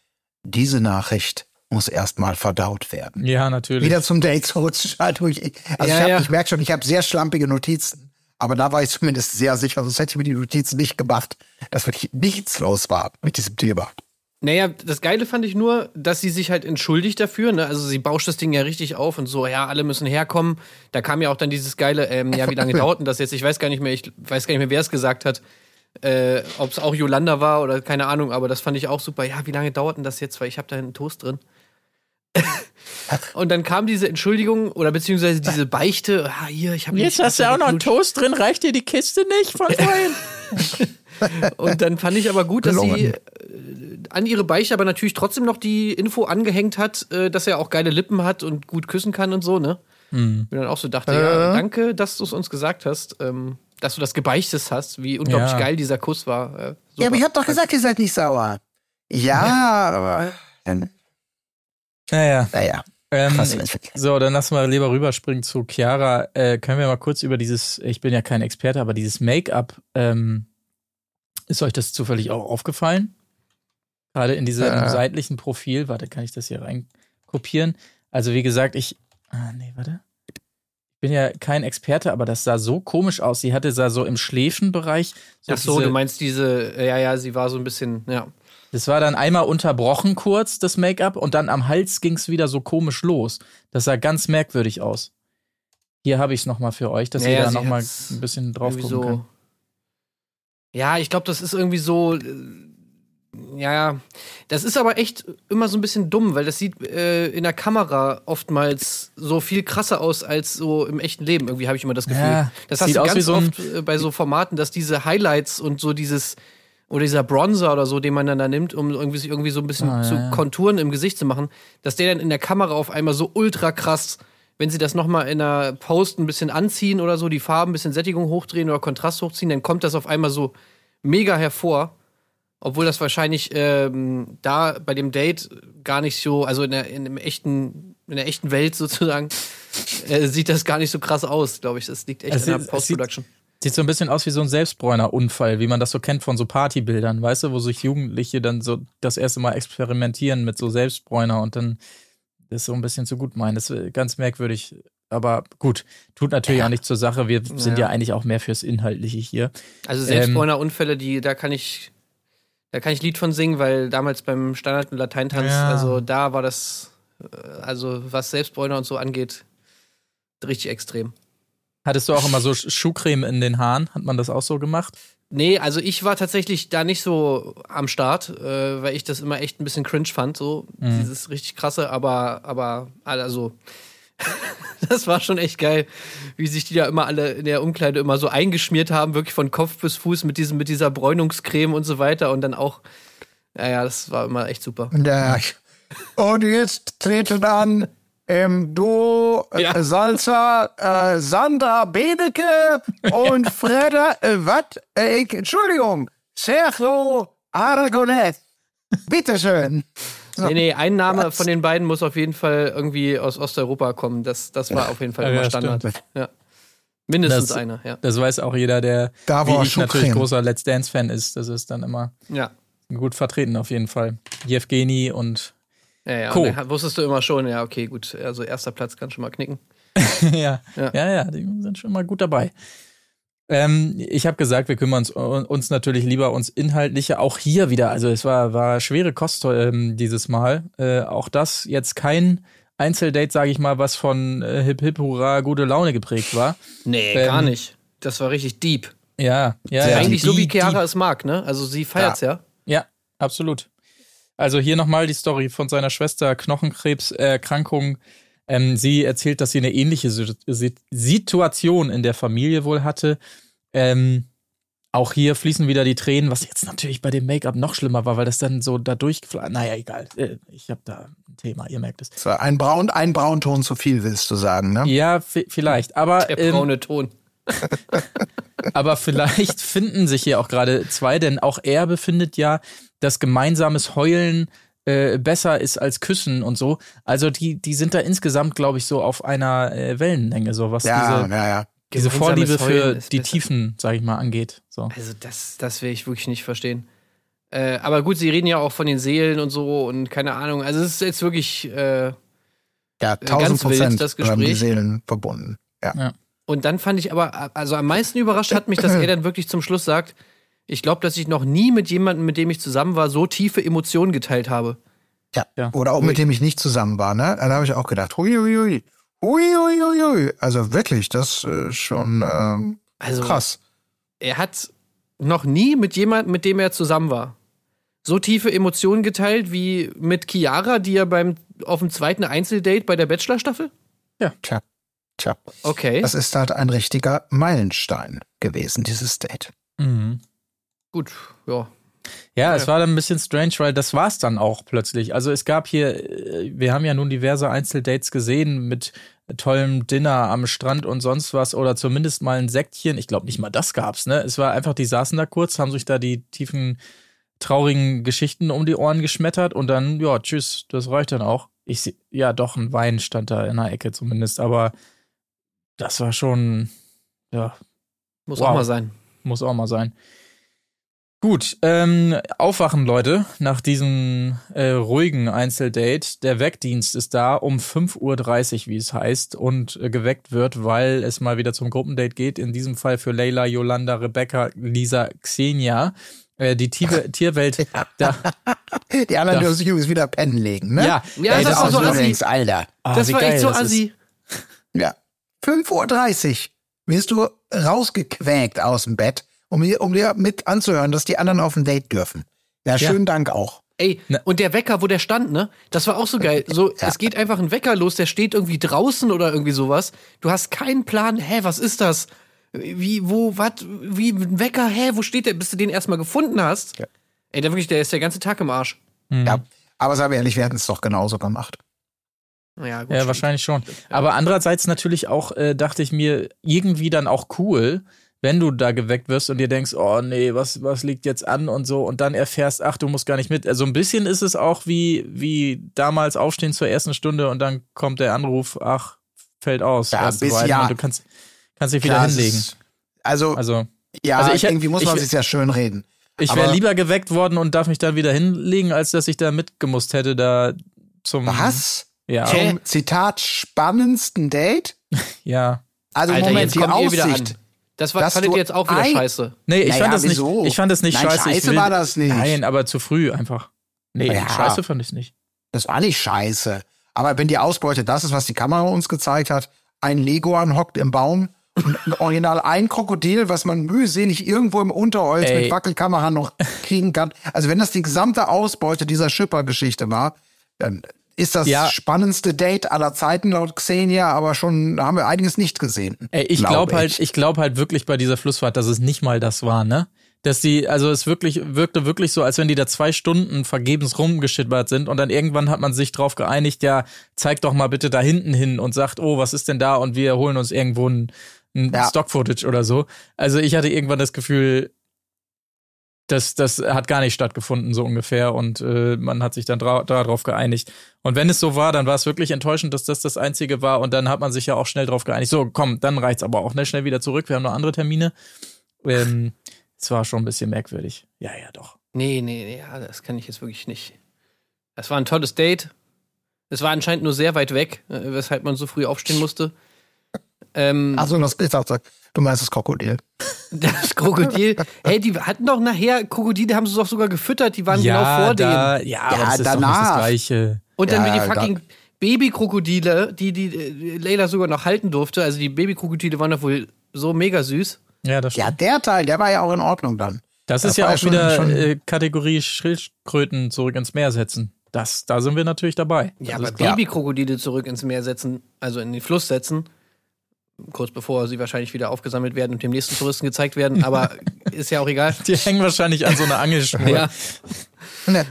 Speaker 1: diese Nachricht muss erstmal verdaut werden.
Speaker 2: Ja, natürlich.
Speaker 1: Wieder zum Date zurückzuschalten. Also ja, ich, ja. ich merke schon, ich habe sehr schlampige Notizen. Aber da war ich zumindest sehr sicher, sonst hätte ich mir die Notizen nicht gemacht, dass wirklich nichts los war mit diesem Thema.
Speaker 3: Naja, das Geile fand ich nur, dass sie sich halt entschuldigt dafür. Ne? Also sie bauscht das Ding ja richtig auf und so, ja, alle müssen herkommen. Da kam ja auch dann dieses geile, ähm, ja, wie lange dauert denn das jetzt? Ich weiß gar nicht mehr, ich weiß gar nicht mehr, wer es gesagt hat. Äh, Ob es auch Yolanda war oder keine Ahnung, aber das fand ich auch super. Ja, wie lange dauert denn das jetzt? Weil ich habe da einen Toast drin. Und dann kam diese Entschuldigung oder beziehungsweise diese Beichte. Ah, hier, ich habe
Speaker 2: Jetzt hast du auch noch einen Toast drin, reicht dir die Kiste nicht von
Speaker 3: vorhin? Und dann fand ich aber gut, dass sie äh, an ihre Beichte aber natürlich trotzdem noch die Info angehängt hat, äh, dass er auch geile Lippen hat und gut küssen kann und so, ne? Mhm. Und dann auch so dachte, äh. ja, danke, dass du es uns gesagt hast, ähm, dass du das gebeichtet hast, wie unglaublich ja. geil dieser Kuss war.
Speaker 1: Äh, ja, aber ich hab doch gesagt, ihr seid nicht sauer. Ja, ja. aber.
Speaker 2: Naja.
Speaker 1: Naja.
Speaker 2: Ähm, so, dann lass mal lieber rüberspringen zu Chiara. Äh, können wir mal kurz über dieses, ich bin ja kein Experte, aber dieses Make-up, ähm, ist euch das zufällig auch aufgefallen? Gerade in diesem äh. seitlichen Profil. Warte, kann ich das hier rein kopieren? Also, wie gesagt, ich. Ah, nee, warte. Ich bin ja kein Experte, aber das sah so komisch aus. Sie hatte sah so im Schläfenbereich.
Speaker 3: So Ach so, diese, du meinst diese, ja, ja, sie war so ein bisschen, ja.
Speaker 2: Das war dann einmal unterbrochen kurz, das Make-up, und dann am Hals ging es wieder so komisch los. Das sah ganz merkwürdig aus. Hier habe ich es nochmal für euch, dass ja, ihr da nochmal ein bisschen drauf gucken so könnt.
Speaker 3: Ja, ich glaube, das ist irgendwie so. Äh, ja, das ist aber echt immer so ein bisschen dumm, weil das sieht äh, in der Kamera oftmals so viel krasser aus als so im echten Leben. Irgendwie habe ich immer das Gefühl. Ja, das hast du ganz so oft äh, bei so Formaten, dass diese Highlights und so dieses oder dieser Bronzer oder so, den man dann da nimmt, um irgendwie, sich irgendwie so ein bisschen
Speaker 2: Ah, ja,
Speaker 3: zu
Speaker 2: ja.
Speaker 3: Konturen im Gesicht zu machen, dass der dann in der Kamera auf einmal so ultra krass, wenn sie das nochmal in der Post ein bisschen anziehen oder so, die Farben ein bisschen Sättigung hochdrehen oder Kontrast hochziehen, dann kommt das auf einmal so mega hervor. Obwohl das wahrscheinlich ähm, da bei dem Date gar nicht so, also in der, in dem echten, in der echten Welt sozusagen, äh, sieht das gar nicht so krass aus, glaube ich. Das liegt echt
Speaker 2: Es
Speaker 3: an der Post-Production.
Speaker 2: Sieht so ein bisschen aus wie so ein Selbstbräuner-Unfall, wie man das so kennt von so Partybildern, weißt du, wo sich Jugendliche dann so das erste Mal experimentieren mit so Selbstbräuner und dann das so ein bisschen zu gut meinen. Das ist ganz merkwürdig. Aber gut, tut natürlich auch nicht zur Sache. Wir sind ja
Speaker 3: Ja.
Speaker 2: eigentlich auch mehr fürs Inhaltliche hier.
Speaker 3: Also
Speaker 2: Ähm,
Speaker 3: Selbstbräuner-Unfälle, die, da kann ich, da kann ich Lied von singen, weil damals beim Standard- und Lateintanz,
Speaker 2: Ja.
Speaker 3: also da war das, äh, also was Selbstbräuner und so angeht, richtig extrem.
Speaker 2: Hattest du auch immer so Sch- Schuhcreme in den Haaren? Hat man das auch so gemacht?
Speaker 3: Nee, also ich war tatsächlich da nicht so am Start, äh, weil ich das immer echt ein bisschen cringe fand, so
Speaker 2: Mhm.
Speaker 3: dieses richtig krasse, aber, aber, also, das war schon echt geil, wie sich die da immer alle in der Umkleide immer so eingeschmiert haben, wirklich von Kopf bis Fuß mit diesem, mit dieser Bräunungscreme und so weiter und dann auch, naja, das war immer echt super.
Speaker 1: Und, äh, und jetzt treten an im Duo äh,
Speaker 3: Ja.
Speaker 1: Salsa äh, Sandra Benecke und Freda, äh, was? Äh, ich- Entschuldigung, Sergio Aragonés. Bitteschön. So.
Speaker 3: Nee, nee, ein Name
Speaker 1: Was?
Speaker 3: von den beiden muss auf jeden Fall irgendwie aus Osteuropa kommen. Das, das war auf jeden Fall
Speaker 2: Ja,
Speaker 3: immer
Speaker 2: ja,
Speaker 3: Standard. Ja. Mindestens
Speaker 2: Das-
Speaker 3: einer, ja.
Speaker 2: Das weiß auch jeder, der
Speaker 1: Da
Speaker 2: wie ich natürlich
Speaker 1: Schuhcreme.
Speaker 2: großer Let's Dance-Fan ist. Das ist dann immer
Speaker 3: Ja.
Speaker 2: gut vertreten auf jeden Fall. Jevgeni und
Speaker 3: Ja, ja.
Speaker 2: Co.
Speaker 3: Wusstest du immer schon, ja, okay, gut. Also erster Platz kann schon mal knicken.
Speaker 2: ja, ja,
Speaker 3: Ja.
Speaker 2: ja, die sind schon mal gut dabei. Ähm, ich habe gesagt, wir kümmern uns, uns natürlich lieber uns inhaltliche. Auch hier wieder, also es war, war schwere Kost ähm, dieses Mal. Äh, auch das jetzt kein Einzeldate, sage ich mal, was von äh, Hip Hip Hurra gute Laune geprägt war.
Speaker 3: Nee,
Speaker 2: Ähm,
Speaker 3: gar nicht. Das war richtig deep.
Speaker 2: Ja, ja, ja.
Speaker 3: Eigentlich so wie Chiara es mag, ne? Also sie feiert's ja.
Speaker 2: Ja, absolut. Also hier nochmal die Story von seiner Schwester, Knochenkrebserkrankung. Ähm, sie erzählt, dass sie eine ähnliche Si- Si- Situation in der Familie wohl hatte. Ähm, auch hier fließen wieder die Tränen, was jetzt natürlich bei dem Make-up noch schlimmer war, weil das dann so da durchgeflogen. Naja, egal. Äh, Ich habe da ein Thema, ihr merkt es.
Speaker 1: So, ein, Braun, ein Braunton zu viel, willst du sagen, ne?
Speaker 2: Ja, vi- vielleicht. Aber
Speaker 3: Der
Speaker 2: ähm,
Speaker 3: braune Ton.
Speaker 2: Aber vielleicht finden sich hier auch gerade zwei, denn auch er befindet ja, dass gemeinsames Heulen äh, besser ist als Küssen und so. Also die, die sind da insgesamt, glaube ich, so auf einer äh, Wellenlänge, so was
Speaker 1: Ja,
Speaker 2: diese,
Speaker 1: ja, ja.
Speaker 2: diese Vorliebe für die
Speaker 3: besser.
Speaker 2: Tiefen, sag ich mal, angeht. So.
Speaker 3: Also das, das will ich wirklich nicht verstehen. Äh, aber gut, sie reden ja auch von den Seelen und so und keine Ahnung. Also es ist jetzt wirklich
Speaker 1: Ja,
Speaker 3: äh,
Speaker 1: tausend
Speaker 3: ganz wild,
Speaker 1: Prozent
Speaker 3: das
Speaker 1: haben die
Speaker 3: Gespräch.
Speaker 1: Seelen verbunden. Ja.
Speaker 3: Und dann fand ich aber, also am meisten überrascht hat mich, dass er dann wirklich zum Schluss sagt, ich glaube, dass ich noch nie mit jemandem, mit dem ich zusammen war, so tiefe Emotionen geteilt habe.
Speaker 1: Ja.
Speaker 2: Ja.
Speaker 1: Oder auch mit dem ich nicht zusammen war, ne? Da habe ich auch gedacht, hui, hui, hui. Hui, hui, hui, hui. Also wirklich, das ist schon ähm,
Speaker 3: Also
Speaker 1: krass.
Speaker 3: er hat noch nie mit jemandem, mit dem er zusammen war, so tiefe Emotionen geteilt wie mit Chiara, die er beim auf dem zweiten Einzeldate bei der Bachelor-Staffel?
Speaker 1: Tja, tja.
Speaker 3: Okay,
Speaker 1: Das ist halt ein richtiger Meilenstein gewesen, dieses Date.
Speaker 2: Mhm.
Speaker 3: Gut, ja.
Speaker 2: Ja, es war dann ein bisschen strange, weil das war's dann auch plötzlich. Also es gab hier, äh, wir haben ja nun diverse Einzeldates gesehen mit tollem Dinner am Strand und sonst was oder zumindest mal ein Sektchen. Ich glaube nicht mal das gab's, ne? Es war einfach, die saßen da kurz, haben sich da die tiefen, traurigen Geschichten um die Ohren geschmettert und dann, ja, tschüss, das reicht dann auch. Ich seh, ja, doch, ein Wein stand da in der Ecke zumindest, aber das war schon, ja,
Speaker 3: Muss
Speaker 2: Wow.
Speaker 3: auch mal sein.
Speaker 2: muss auch mal sein. Gut, ähm, aufwachen, Leute, nach diesem äh, ruhigen Einzeldate. Der Weckdienst ist da um 5.30 Uhr, wie es heißt, und äh, geweckt wird, weil es mal wieder zum Gruppendate geht. In diesem Fall für Leila, Yolanda, Rebecca, Lisa, Xenia. Äh, die Tier Tierwelt, da,
Speaker 1: Die anderen
Speaker 2: Da-
Speaker 1: dürfen sich übrigens wieder pennen legen, ne?
Speaker 2: ja,
Speaker 3: Ja,
Speaker 1: Ey,
Speaker 3: das war so
Speaker 1: ist
Speaker 3: assi.
Speaker 1: übrigens, Alter.
Speaker 2: Ah,
Speaker 3: das war
Speaker 2: geil
Speaker 3: echt so
Speaker 2: das ist.
Speaker 3: assi.
Speaker 1: Ja. 5.30 Uhr wirst du rausgequäkt aus dem Bett, um, dir- um dir mit anzuhören, dass die anderen auf ein Date dürfen. Ja,
Speaker 2: Ja.
Speaker 1: schönen Dank auch.
Speaker 3: Ey, und der Wecker, wo der stand, ne? Das war auch so geil. So, es geht einfach ein Wecker los, der steht irgendwie draußen oder irgendwie sowas. Du hast keinen Plan, hä, was ist das? Wie, wo, was, wie, ein Wecker, hä, wo steht der, bis du den erstmal gefunden hast?
Speaker 1: Ja.
Speaker 3: Ey, der wirklich, der ist der ganze Tag im Arsch.
Speaker 2: Mhm.
Speaker 1: Ja, aber sagen wir ehrlich, wir hätten es doch genauso gemacht.
Speaker 3: Ja, gut,
Speaker 2: Ja, wahrscheinlich schon. Aber andererseits natürlich auch, äh, dachte ich mir, irgendwie dann auch cool, wenn du da geweckt wirst und dir denkst, oh nee, was, was liegt jetzt an und so und dann erfährst, ach, du musst gar nicht mit. Also ein bisschen ist es auch wie, wie damals aufstehen zur ersten Stunde und dann kommt der Anruf, ach, fällt aus.
Speaker 1: Ja,
Speaker 2: erste
Speaker 1: bis-
Speaker 2: Weiden
Speaker 1: ja.
Speaker 2: Und du kannst, kannst dich wieder
Speaker 1: Klar, es
Speaker 2: hinlegen.
Speaker 1: ist- Also,
Speaker 2: Also
Speaker 1: ja,
Speaker 2: also ich-
Speaker 1: irgendwie muss man
Speaker 2: ich-
Speaker 1: sich ja schön reden.
Speaker 2: ich wäre lieber geweckt worden und darf mich dann wieder hinlegen, als dass ich da mitgemusst hätte, da zum.
Speaker 1: Was?
Speaker 2: Ja.
Speaker 1: Zum Zitat spannendsten Date?
Speaker 2: Ja.
Speaker 1: Also
Speaker 3: Alter,
Speaker 1: Moment,
Speaker 3: jetzt
Speaker 1: die
Speaker 3: wieder
Speaker 1: Aussicht.
Speaker 3: Das war, fandet ihr jetzt auch wieder
Speaker 1: ein-
Speaker 3: scheiße.
Speaker 2: Nee, ich
Speaker 1: Naja,
Speaker 2: fand das nicht.
Speaker 1: wieso?
Speaker 2: Ich fand das nicht
Speaker 1: Nein,
Speaker 2: scheiße. Ich
Speaker 1: scheiße
Speaker 2: will-
Speaker 1: war das nicht.
Speaker 2: Nein, aber zu früh einfach. Nee,
Speaker 1: Ja.
Speaker 2: scheiße fand ich nicht.
Speaker 1: Das war nicht scheiße. Aber wenn die Ausbeute das ist, was die Kamera uns gezeigt hat, ein Leguan hockt im Baum, und ein original ein Krokodil, was man mühselig irgendwo im Unterholz
Speaker 2: Ey.
Speaker 1: mit Wackelkamera noch kriegen kann. Also wenn das die gesamte Ausbeute dieser Schipper-Geschichte war, dann ist das
Speaker 2: Ja.
Speaker 1: spannendste Date aller Zeiten laut Xenia, aber schon haben wir einiges nicht gesehen.
Speaker 2: Ey, ich
Speaker 1: glaub
Speaker 2: glaube halt, ich glaube halt wirklich bei dieser Flussfahrt, dass es nicht mal das war, ne? Dass die, also es wirklich, wirkte wirklich so, als wenn die da zwei Stunden vergebens rumgeschippert sind und dann irgendwann hat man sich drauf geeinigt, ja, zeig doch mal bitte da hinten hin und sagt, oh, was ist denn da und wir holen uns irgendwo ein, ein
Speaker 1: Ja.
Speaker 2: Stock-Footage oder so. Also ich hatte irgendwann das Gefühl, das, das hat gar nicht stattgefunden, so ungefähr. Und äh, man hat sich dann darauf geeinigt. Und wenn es so war, dann war es wirklich enttäuschend, dass das das Einzige war. Und dann hat man sich ja auch schnell drauf geeinigt. So, komm, dann reicht's aber auch ne, schnell wieder zurück. Wir haben noch andere Termine. Ähm, es war schon ein bisschen merkwürdig. Ja, ja, doch.
Speaker 3: Nee, nee, nee, ja, das kann ich jetzt wirklich nicht. Das war ein tolles Date. Es war anscheinend nur sehr weit weg, äh, weshalb man so früh aufstehen musste. Ähm,
Speaker 1: Achso, das ist auch, du meinst das Krokodil.
Speaker 3: das Krokodil. hey, die hatten doch nachher, Krokodile haben sie doch sogar gefüttert, die waren genau vor
Speaker 2: da,
Speaker 3: denen.
Speaker 2: ja, aber
Speaker 1: Ja,
Speaker 2: das ist doch
Speaker 1: danach.
Speaker 2: das Gleiche.
Speaker 3: Und dann
Speaker 1: Ja,
Speaker 3: wie
Speaker 1: ja,
Speaker 3: die fucking Babykrokodile, die die äh, Leila sogar noch halten durfte. Also die Babykrokodile waren doch wohl so mega süß.
Speaker 2: Ja, das stimmt.
Speaker 1: Ja, der Teil, der war ja auch in Ordnung dann.
Speaker 2: das
Speaker 1: das
Speaker 2: ist ja auch
Speaker 1: schon-
Speaker 2: wieder
Speaker 1: schon-
Speaker 2: äh, Kategorie Schildkröten zurück ins Meer setzen. Das, da sind wir natürlich dabei.
Speaker 3: Ja,
Speaker 2: Das
Speaker 3: aber. Babykrokodile zurück ins Meer setzen, also in den Fluss setzen, kurz bevor sie wahrscheinlich wieder aufgesammelt werden und dem nächsten Touristen gezeigt werden, aber ist ja auch egal.
Speaker 2: Die hängen wahrscheinlich an so einer Angelschnur.
Speaker 3: Ja.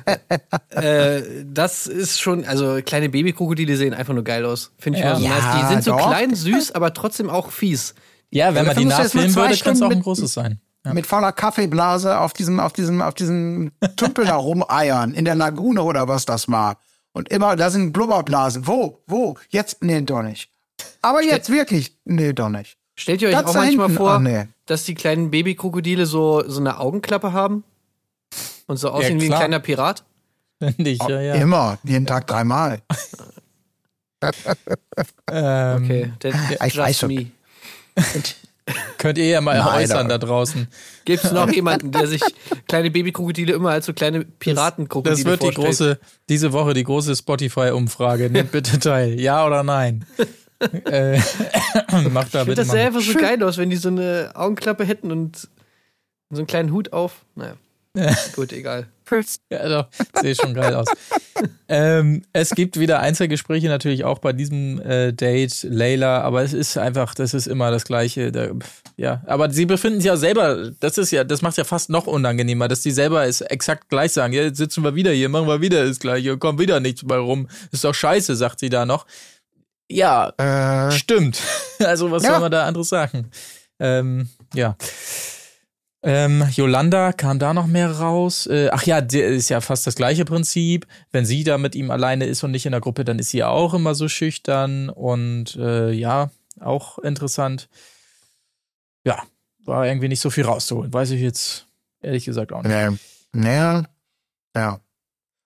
Speaker 3: äh, das ist schon, also kleine Babykrokodile sehen einfach nur geil aus. Finde ich
Speaker 2: Ja.
Speaker 3: immer so
Speaker 1: Ja,
Speaker 3: nice. Die sind so
Speaker 1: doch.
Speaker 3: klein, süß, aber trotzdem auch fies.
Speaker 2: Ja, wenn man die
Speaker 1: mal
Speaker 2: nachfilmen würde, kann es auch ein großes sein. Ja.
Speaker 1: Mit voller Kaffeeblase auf diesem, auf diesem, auf diesem Tümpel da rumeiern, in der Lagune oder was das war. Und immer, da sind Blubberblasen. Wo? Wo? Jetzt? Nee, doch nicht. Aber jetzt wirklich? Nee, doch nicht.
Speaker 3: Stellt ihr euch
Speaker 1: Ganz
Speaker 3: auch manchmal
Speaker 1: hinten.
Speaker 3: vor,
Speaker 1: Ach, nee.
Speaker 3: dass die kleinen Babykrokodile so, so eine Augenklappe haben? Und so aussehen wie ein kleiner Pirat?
Speaker 2: Finde ich, ja, ja.
Speaker 1: Immer. Jeden Tag dreimal.
Speaker 2: Ähm,
Speaker 3: Okay, that,
Speaker 1: ich weiß schon.
Speaker 3: me.
Speaker 2: Könnt ihr ja mal
Speaker 1: Nein,
Speaker 2: äußern da draußen.
Speaker 3: Gibt es noch jemanden, der sich kleine Babykrokodile immer als so kleine Piratenkrokodile
Speaker 2: Das wird die
Speaker 3: vorstellt?
Speaker 2: große, diese Woche die große Spotify-Umfrage. Nehmt bitte teil. Ja oder nein? äh, macht da
Speaker 3: Ich finde
Speaker 2: bitte
Speaker 3: das sähe einfach so geil aus, wenn die so eine Augenklappe hätten und so einen kleinen Hut auf. Naja. Gut, egal.
Speaker 2: Ja, doch, sehe schon geil aus. ähm, es gibt wieder Einzelgespräche natürlich auch bei diesem äh, Date, Layla, aber es ist einfach, das ist immer das Gleiche. Da, ja, aber sie befinden sich ja selber, das ist ja, das macht ja fast noch unangenehmer, dass die selber es exakt gleich sagen. Ja, jetzt sitzen wir wieder hier, machen wir wieder das Gleiche, kommt wieder nichts bei rum. Ist doch scheiße, sagt sie da noch. Ja,
Speaker 1: Äh,
Speaker 2: Stimmt. Also was
Speaker 1: Ja.
Speaker 2: soll man da anderes sagen? Ähm, ja. Ähm, Yolanda kam da noch mehr raus. Äh, ach ja, der ist ja fast das gleiche Prinzip. Wenn sie da mit ihm alleine ist und nicht in der Gruppe, dann ist sie auch immer so schüchtern und äh, ja, auch interessant. Ja, war irgendwie nicht so viel rauszuholen. Weiß ich jetzt ehrlich gesagt auch nicht.
Speaker 1: nee. Nee. Ja.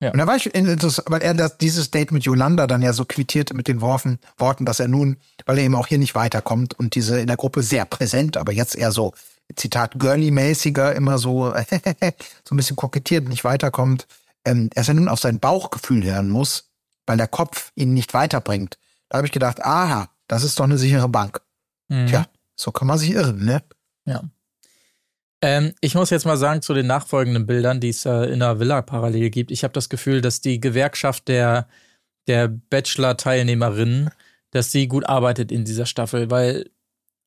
Speaker 2: Ja.
Speaker 1: Und da war ich interessant, weil er das, dieses Date mit Yolanda dann ja so quittierte mit den Worten, Worten, dass er nun, weil er eben auch hier nicht weiterkommt und diese in der Gruppe sehr präsent, aber jetzt eher so, Zitat, girly-mäßiger, immer so, so ein bisschen kokettiert, nicht weiterkommt, ähm, dass er nun auf sein Bauchgefühl hören muss, weil der Kopf ihn nicht weiterbringt. Da habe ich gedacht, aha, das ist doch eine sichere Bank.
Speaker 2: Mhm.
Speaker 1: Tja, so kann man sich irren, ne?
Speaker 2: Ja. Ähm, ich muss jetzt mal sagen zu den nachfolgenden Bildern, die es äh, in der Villa parallel gibt. Ich habe das Gefühl, dass die Gewerkschaft der, der Bachelor-Teilnehmerinnen, dass die gut arbeitet in dieser Staffel, weil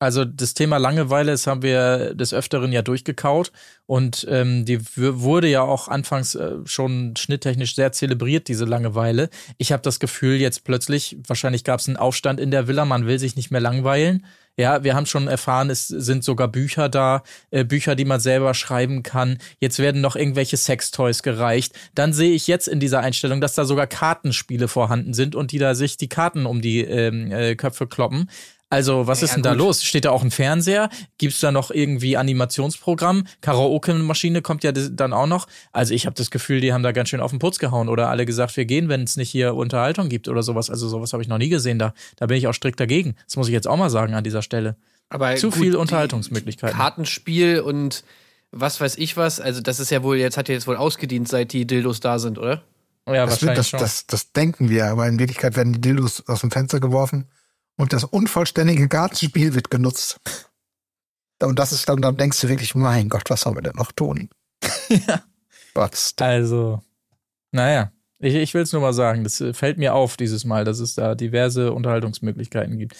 Speaker 2: Also das Thema Langeweile, das haben wir des Öfteren ja durchgekaut und ähm, die wurde ja auch anfangs äh, schon schnitttechnisch sehr zelebriert, diese Langeweile. Ich habe das Gefühl, jetzt plötzlich, wahrscheinlich gab es einen Aufstand in der Villa, man will sich nicht mehr langweilen. Ja, wir haben schon erfahren, es sind sogar Bücher da, äh, Bücher, die man selber schreiben kann. Jetzt werden noch irgendwelche Sextoys gereicht. Dann sehe ich jetzt in dieser Einstellung, dass da sogar Kartenspiele vorhanden sind und die da sich die Karten um die ähm, äh, Köpfe kloppen. Also, was ja, ist denn da los? Steht da auch ein Fernseher? Gibt's da noch irgendwie Animationsprogramm? Karaoke-Maschine kommt ja dann auch noch. Also, ich habe das Gefühl, die haben da ganz schön auf den Putz gehauen oder alle gesagt, wir gehen, wenn es nicht hier Unterhaltung gibt oder sowas. Also, sowas habe ich noch nie gesehen. Da, da bin ich auch strikt dagegen. Das muss ich jetzt auch mal sagen an dieser Stelle. Aber zu gut, viel Unterhaltungsmöglichkeiten.
Speaker 3: Kartenspiel und was weiß ich was. Also, das ist ja wohl, jetzt hat ja jetzt wohl ausgedient, seit die Dildos da sind, oder?
Speaker 1: Ja, das, wird, das, das, das denken wir, aber in Wirklichkeit werden die Dildos aus dem Fenster geworfen und das unvollständige Gartenspiel wird genutzt. Und das ist dann, dann denkst du wirklich, mein Gott, was sollen wir denn noch tun?
Speaker 2: ja. Also, naja, ich, ich will es nur mal sagen, das fällt mir auf dieses Mal, dass es da diverse Unterhaltungsmöglichkeiten gibt.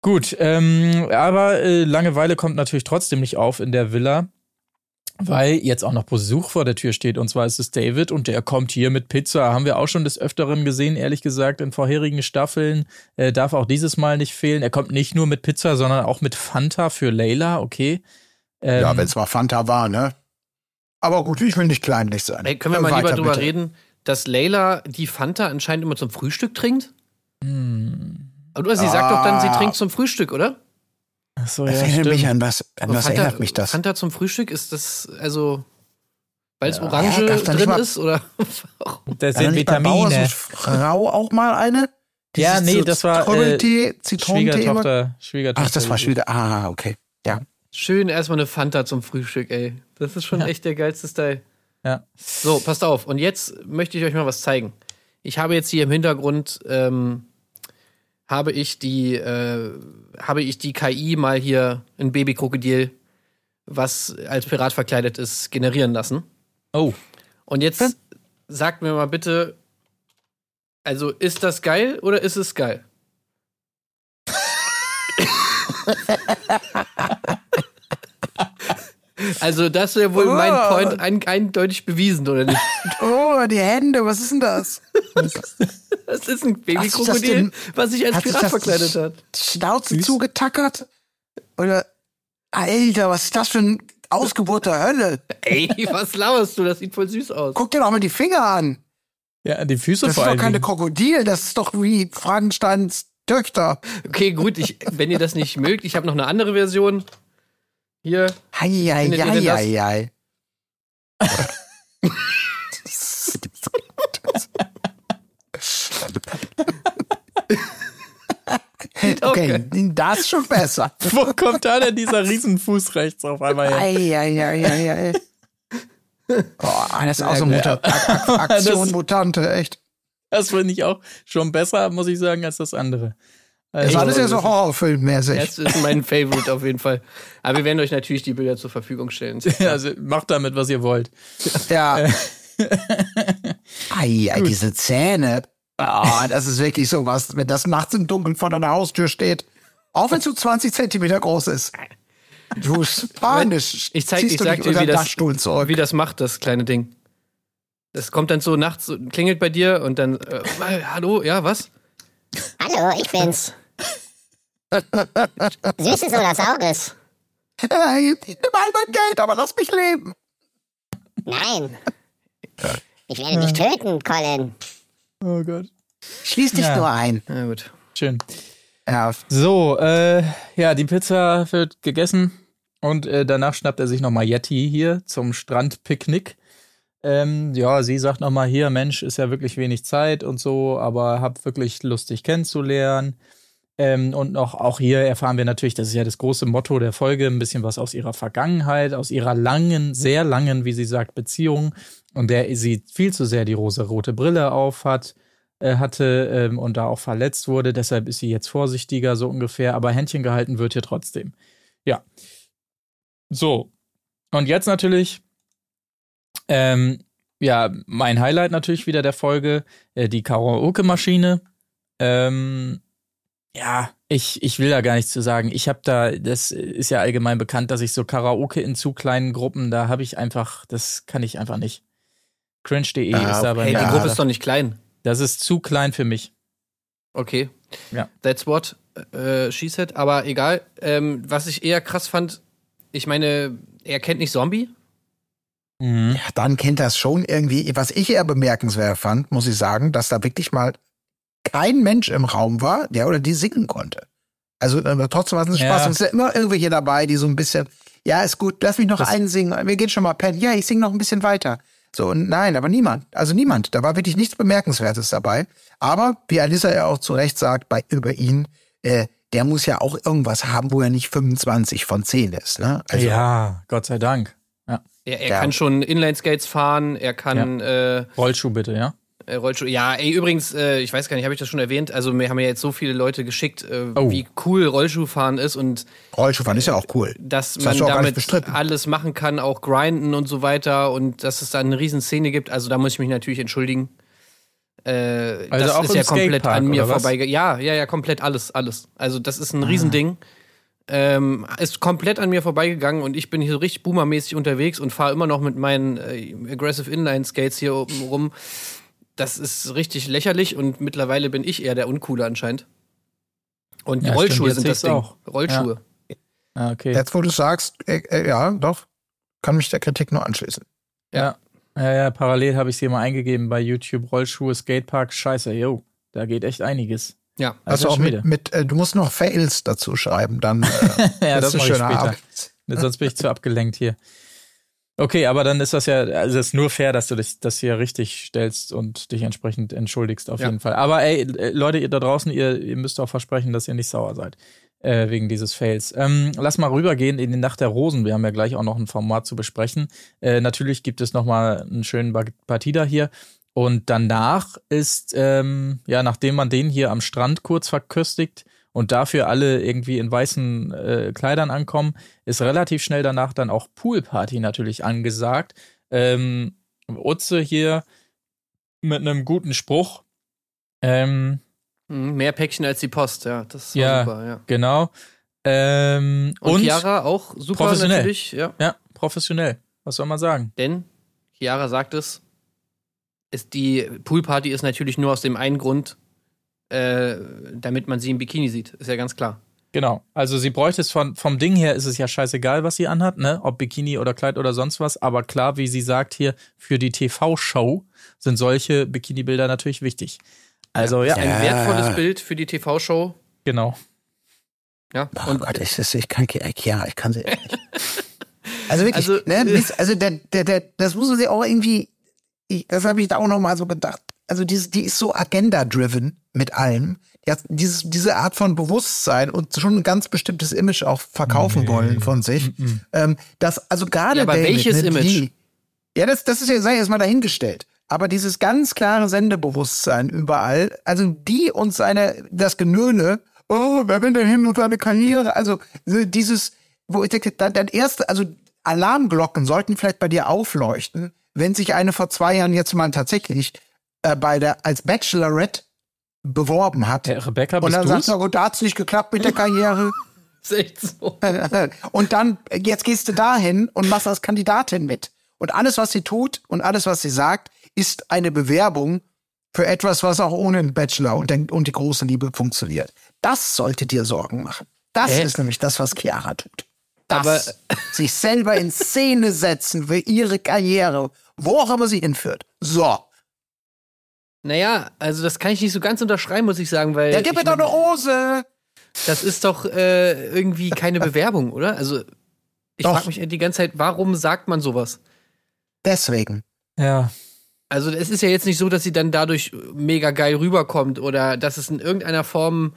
Speaker 2: Gut, ähm, aber äh, Langeweile kommt natürlich trotzdem nicht auf in der Villa weil jetzt auch noch Besuch vor der Tür steht. Und zwar ist es David und der kommt hier mit Pizza. Haben wir auch schon des Öfteren gesehen, ehrlich gesagt, in vorherigen Staffeln. Äh, darf auch dieses Mal nicht fehlen. Er kommt nicht nur mit Pizza, sondern auch mit Fanta für Layla, okay.
Speaker 1: Ähm, ja, wenn es mal Fanta war, ne? Aber gut, ich will nicht kleinlich sein.
Speaker 3: Ey, können wir mal Weiter, lieber drüber bitte. reden, dass Layla die Fanta anscheinend immer zum Frühstück trinkt? Hm. Aber sie ah. sagt doch dann, sie trinkt zum Frühstück, oder?
Speaker 1: Ach so, das ja, erinnert stimmt. mich an was, an was Fanta, erinnert mich das?
Speaker 3: Fanta zum Frühstück ist das, also, weil es ja, Orange ja, drin ist, oder?
Speaker 2: das sind Vitamine.
Speaker 1: Frau auch mal eine?
Speaker 2: ja, nee, so das war
Speaker 1: äh, Schwiegertochter,
Speaker 2: Schwiegertochter.
Speaker 1: Ach, das war Schwieger. Ah, okay. Ja.
Speaker 3: Schön erstmal eine Fanta zum Frühstück, ey. Das ist schon ja. echt der geilste Style.
Speaker 2: Ja.
Speaker 3: So, passt auf. Und jetzt möchte ich euch mal was zeigen. Ich habe jetzt hier im Hintergrund ähm, habe ich die, äh, habe ich die KI mal hier ein Babykrokodil, was als Pirat verkleidet ist, generieren lassen.
Speaker 2: Oh.
Speaker 3: Und jetzt hm? sagt mir mal bitte, also ist das geil oder ist es geil? Also, das wäre wohl oh. mein Point ein, eindeutig bewiesen, oder nicht?
Speaker 1: Oh, die Hände, was ist denn das?
Speaker 3: das ist ein Babykrokodil, was sich als Pirat verkleidet hat.
Speaker 1: Schnauze Süß. zugetackert? Oder, Alter, was ist das für ein Ausgeburt der Hölle?
Speaker 3: Ey, was lauerst du? Das sieht voll süß aus.
Speaker 1: Guck dir doch mal die Finger an.
Speaker 2: Ja, die Füße
Speaker 1: das
Speaker 2: vor allem.
Speaker 1: Das ist doch keine Krokodil, das ist doch wie Frankensteins Töchter.
Speaker 3: Okay, gut, ich, wenn ihr das nicht mögt, ich habe noch eine andere Version. Hier.
Speaker 1: Hei, hei, hei, hei, hei. okay, das ist schon besser.
Speaker 2: Wo kommt da denn dieser Riesenfuß rechts auf einmal her?
Speaker 1: Ei, ei, ei, ei, ei. Oh, das ist auch so Muta Aktion Mutante, echt.
Speaker 2: Das finde ich auch schon besser, muss ich sagen, als das andere.
Speaker 1: Also, das ist ja so Horrorfilmmäßig.
Speaker 3: Das ist mein Favorite auf jeden Fall. Aber wir werden euch natürlich die Bilder zur Verfügung stellen.
Speaker 2: also macht damit, was ihr wollt.
Speaker 1: Ja. Äh. ei, ei, diese Zähne. Oh, das ist wirklich so was, wenn das nachts im Dunkeln vor deiner Haustür steht. Auch wenn es so 20 Zentimeter groß ist. Du Spanisch.
Speaker 3: Ich zeig, ich sag dir, wie das, wie das macht, das kleine Ding. Das kommt dann so nachts, klingelt bei dir und dann, äh, hallo, ja, was?
Speaker 5: Hallo, ich bin's. Süßes oder Saures?
Speaker 1: Hey, nimm all mein Geld, aber lass mich leben.
Speaker 5: Nein. Ich werde dich töten, Colin.
Speaker 2: Oh Gott.
Speaker 1: Schließ dich ja. nur ein.
Speaker 2: Na gut. Schön. Ja. So, äh, ja, die Pizza wird gegessen und äh, danach schnappt er sich nochmal Yeti hier zum Strandpicknick. Ähm, ja, sie sagt nochmal hier, Mensch, ist ja wirklich wenig Zeit und so, aber hab wirklich Lust, dich kennenzulernen. Ähm, und noch auch hier erfahren wir natürlich, das ist ja das große Motto der Folge, ein bisschen was aus ihrer Vergangenheit, aus ihrer langen, sehr langen, wie sie sagt, Beziehung, und der sie viel zu sehr die rosa-rote Brille auf hat, äh, hatte ähm, und da auch verletzt wurde. Deshalb ist sie jetzt vorsichtiger, so ungefähr, aber Händchen gehalten wird hier trotzdem. Ja. So. Und jetzt natürlich, ähm, ja, mein Highlight natürlich wieder der Folge, äh, die Karaoke-Maschine. Ähm, Ja, ich, ich will da gar nichts zu sagen. Ich habe da, das ist ja allgemein bekannt, dass ich so Karaoke in zu kleinen Gruppen, da habe ich einfach, das kann ich einfach nicht. Cringe.de
Speaker 1: Ah,
Speaker 2: ist da bei
Speaker 3: Hey,
Speaker 2: mir.
Speaker 3: die Gruppe ist doch nicht klein.
Speaker 2: Das ist zu klein für mich.
Speaker 3: Okay.
Speaker 2: Ja.
Speaker 3: That's what äh, she said. Aber egal. Ähm, was ich eher krass fand, ich meine, er kennt nicht Zombie.
Speaker 2: Mhm.
Speaker 1: Ja, dann kennt das schon irgendwie. Was ich eher bemerkenswert fand, muss ich sagen, dass da wirklich mal kein Mensch im Raum war, der oder die singen konnte. Also äh, trotzdem war es ein
Speaker 2: Ja.
Speaker 1: Spaß. Und es sind immer irgendwelche dabei, die so ein bisschen, ja, ist gut, lass mich noch
Speaker 2: Das-
Speaker 1: einsingen. Wir gehen schon mal pennen. Ja, ich singe noch ein bisschen weiter. So, und nein, aber niemand. Also niemand. Da war wirklich nichts Bemerkenswertes dabei. Aber, wie Alissa ja auch zu Recht sagt, bei, über ihn, äh, der muss ja auch irgendwas haben, wo er nicht 25 von 10 ist. Ne? Also,
Speaker 2: ja, Gott sei Dank. Ja.
Speaker 3: Er, er
Speaker 1: Ja.
Speaker 3: kann schon Inline-Skates fahren, er kann äh,
Speaker 2: Rollschuh bitte, ja?
Speaker 3: Äh, Rollschuh. Ja, ey, übrigens, äh, ich weiß gar nicht, habe ich das schon erwähnt? Also, mir haben ja jetzt so viele Leute geschickt, äh,
Speaker 2: Oh.
Speaker 3: wie cool Rollschuhfahren ist und
Speaker 1: Rollschuhfahren ist ja auch cool.
Speaker 3: dass
Speaker 1: Das
Speaker 3: man damit alles machen kann, auch grinden und so weiter und dass es da eine riesen Szene gibt. Also da muss ich mich natürlich entschuldigen. Äh,
Speaker 2: Also
Speaker 3: das
Speaker 2: auch
Speaker 3: ist ja komplett an mir
Speaker 2: oder was?
Speaker 3: vorbei. Ja, ja, ja, komplett alles, alles. Also das ist
Speaker 2: Ah.
Speaker 3: ein Riesending. Ähm, ist komplett an mir vorbeigegangen und ich bin hier so richtig boomermäßig unterwegs und fahre immer noch mit meinen äh, Aggressive Inline Skates hier oben rum. Das ist richtig lächerlich und mittlerweile bin ich eher der Uncoole anscheinend. Und die
Speaker 2: Ja,
Speaker 3: Rollschuhe sind das Ding.
Speaker 2: auch.
Speaker 3: Rollschuhe.
Speaker 2: Ah, okay.
Speaker 1: Jetzt, wo du sagst, äh, äh, ja, doch, kann mich der Kritik nur anschließen.
Speaker 2: Ja. Ja, ja, parallel habe ich sie mal eingegeben bei YouTube. Rollschuhe, Skatepark, scheiße, yo. Da geht echt einiges.
Speaker 3: Ja.
Speaker 1: Also auch mit, mit äh, du musst noch Fails dazu schreiben, dann äh,
Speaker 2: Ja, das
Speaker 1: ist schöner
Speaker 2: später. Sonst bin ich zu abgelenkt hier. Okay, aber dann ist das ja, also es ist nur fair, dass du dich das hier richtig stellst und dich entsprechend entschuldigst auf
Speaker 3: Ja.
Speaker 2: jeden Fall. Aber ey, äh, Leute, ihr da draußen, ihr, ihr müsst auch versprechen, dass ihr nicht sauer seid. Äh, wegen dieses Fails. Ähm, lass mal rübergehen in die Nacht der Rosen. Wir haben ja gleich auch noch ein Format zu besprechen. Äh, natürlich gibt es noch mal einen schönen Ba- Partida hier. Und danach ist, ähm, ja, nachdem man den hier am Strand kurz verköstigt und dafür alle irgendwie in weißen äh, Kleidern ankommen, ist relativ schnell danach dann auch Poolparty natürlich angesagt. Ähm, Utze hier mit einem guten Spruch. Ähm,
Speaker 3: Mhm, Mehr Päckchen als die Post, ja. Das war
Speaker 2: Ja.
Speaker 3: super, ja.
Speaker 2: genau. Ähm,
Speaker 3: Und,
Speaker 2: und
Speaker 3: Chiara auch super
Speaker 2: professionell.
Speaker 3: natürlich, ja.
Speaker 2: ja, professionell. Was soll man sagen?
Speaker 3: Denn Chiara sagt es, ist die Poolparty ist natürlich nur aus dem einen Grund, äh, damit man sie im Bikini sieht. Ist ja ganz klar.
Speaker 2: Genau. Also sie bräuchte es von, vom Ding her ist es ja scheißegal, was sie anhat, ne? Ob Bikini oder Kleid oder sonst was. Aber klar, wie sie sagt hier, für die TV-Show sind solche Bikini-Bilder natürlich wichtig. Also ja,
Speaker 3: Ein
Speaker 1: Ja.
Speaker 3: wertvolles Bild für die TV-Show.
Speaker 2: genau.
Speaker 3: Ja.
Speaker 1: Oh
Speaker 3: Und
Speaker 1: Gott, ich, ich, ich kann ja, ich kann sie. Also wirklich,
Speaker 3: Also,
Speaker 1: ne, also der, der, der, das muss man sich auch irgendwie, ich, das habe ich da auch noch mal so gedacht. Also diese, die ist so agenda-driven mit allem. Die hat dieses, diese Art von Bewusstsein und schon ein ganz bestimmtes Image auch verkaufen wollen von sich. Ähm, das, also gerade
Speaker 3: Ja, aber
Speaker 1: David,
Speaker 3: welches
Speaker 1: ne,
Speaker 3: Image?
Speaker 1: Die, ja, das, das ist ja, sei jetzt mal dahingestellt. Aber dieses ganz klare Sendebewusstsein überall, also die und seine, das Genöle, oh, wer will denn hin und seine Karriere? Also so dieses, wo ich denke, dann, dann erste, also Alarmglocken sollten vielleicht bei dir aufleuchten, wenn sich eine vor zwei Jahren jetzt mal tatsächlich äh, bei der als Bachelorette beworben hat.
Speaker 2: Hey, Rebecca,
Speaker 1: und
Speaker 2: bist
Speaker 1: dann sagt
Speaker 2: du's?
Speaker 1: er, gut, da hat's nicht geklappt mit der Karriere.
Speaker 3: ist echt so.
Speaker 1: Und dann, jetzt gehst du dahin und machst als Kandidatin mit. Und alles, was sie tut und alles, was sie sagt, ist eine Bewerbung für etwas, was auch ohne den Bachelor und, den, und die große Liebe funktioniert. Das sollte dir Sorgen machen. Das
Speaker 3: Hä?
Speaker 1: ist nämlich das, was Chiara tut. Das,
Speaker 3: Aber-
Speaker 1: sich selber in Szene setzen für ihre Karriere, wo auch immer sie hinführt. So.
Speaker 3: Naja, also das kann ich nicht so ganz unterschreiben, muss ich sagen, weil.
Speaker 1: Ja, gib mir doch eine Hose.
Speaker 3: Das ist doch äh, irgendwie keine Bewerbung, oder? Also ich frage mich die ganze Zeit, warum sagt man sowas?
Speaker 1: Deswegen.
Speaker 2: Ja.
Speaker 3: Also es ist ja jetzt nicht so, dass sie dann dadurch mega geil rüberkommt oder dass es in irgendeiner Form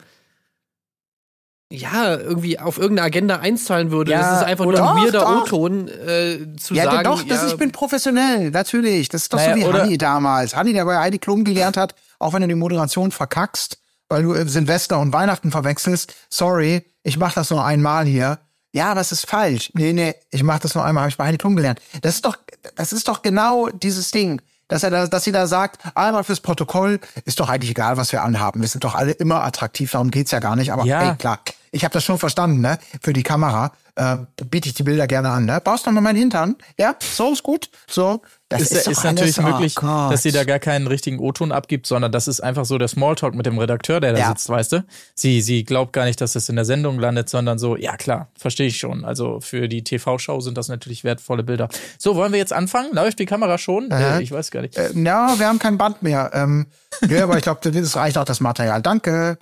Speaker 3: ja, irgendwie auf irgendeine Agenda einzahlen würde.
Speaker 1: Ja,
Speaker 3: das ist einfach nur ein weirder. O-Ton äh, zu
Speaker 1: Ja,
Speaker 3: sagen.
Speaker 1: doch, das
Speaker 3: ja,
Speaker 1: ich bin professionell, natürlich. Das ist doch
Speaker 2: Naja,
Speaker 1: so wie
Speaker 2: oder-
Speaker 1: Hanni damals. Hanni, der bei Heidi Klum gelernt hat, auch wenn du die Moderation verkackst, weil du äh, Silvester und Weihnachten verwechselst. Sorry, ich mach das nur einmal hier. Ja, es ist falsch. Nee, nee, ich mach das nur einmal, habe ich bei Heidi Klum gelernt. Das ist doch, das ist doch genau dieses Ding. Dass er da, dass sie da sagt, einmal fürs Protokoll, ist doch eigentlich egal, was wir anhaben. Wir sind doch alle immer attraktiv, darum geht's ja gar nicht. Aber
Speaker 2: Ja.
Speaker 1: ey, klar, ich habe das schon verstanden, ne? Für die Kamera äh, biete ich die Bilder gerne an, ne? Baust du noch mal meinen Hintern? Ja, so ist gut. So, das
Speaker 2: ist,
Speaker 1: ist,
Speaker 2: ist, natürlich
Speaker 1: alles,
Speaker 2: möglich,
Speaker 1: oh
Speaker 2: dass sie da gar keinen richtigen O-Ton abgibt, sondern das ist einfach so der Smalltalk mit dem Redakteur, der da
Speaker 1: Ja.
Speaker 2: sitzt, weißt du? Sie, sie glaubt gar nicht, dass das in der Sendung landet, sondern so, ja klar, verstehe ich schon. Also für die TV-Show sind das natürlich wertvolle Bilder. So, wollen wir jetzt anfangen? Läuft die Kamera schon? Äh, ich weiß gar nicht.
Speaker 1: Äh, ja, wir haben kein Band mehr. Ähm, ja, aber ich glaube, das reicht auch das Material. Danke.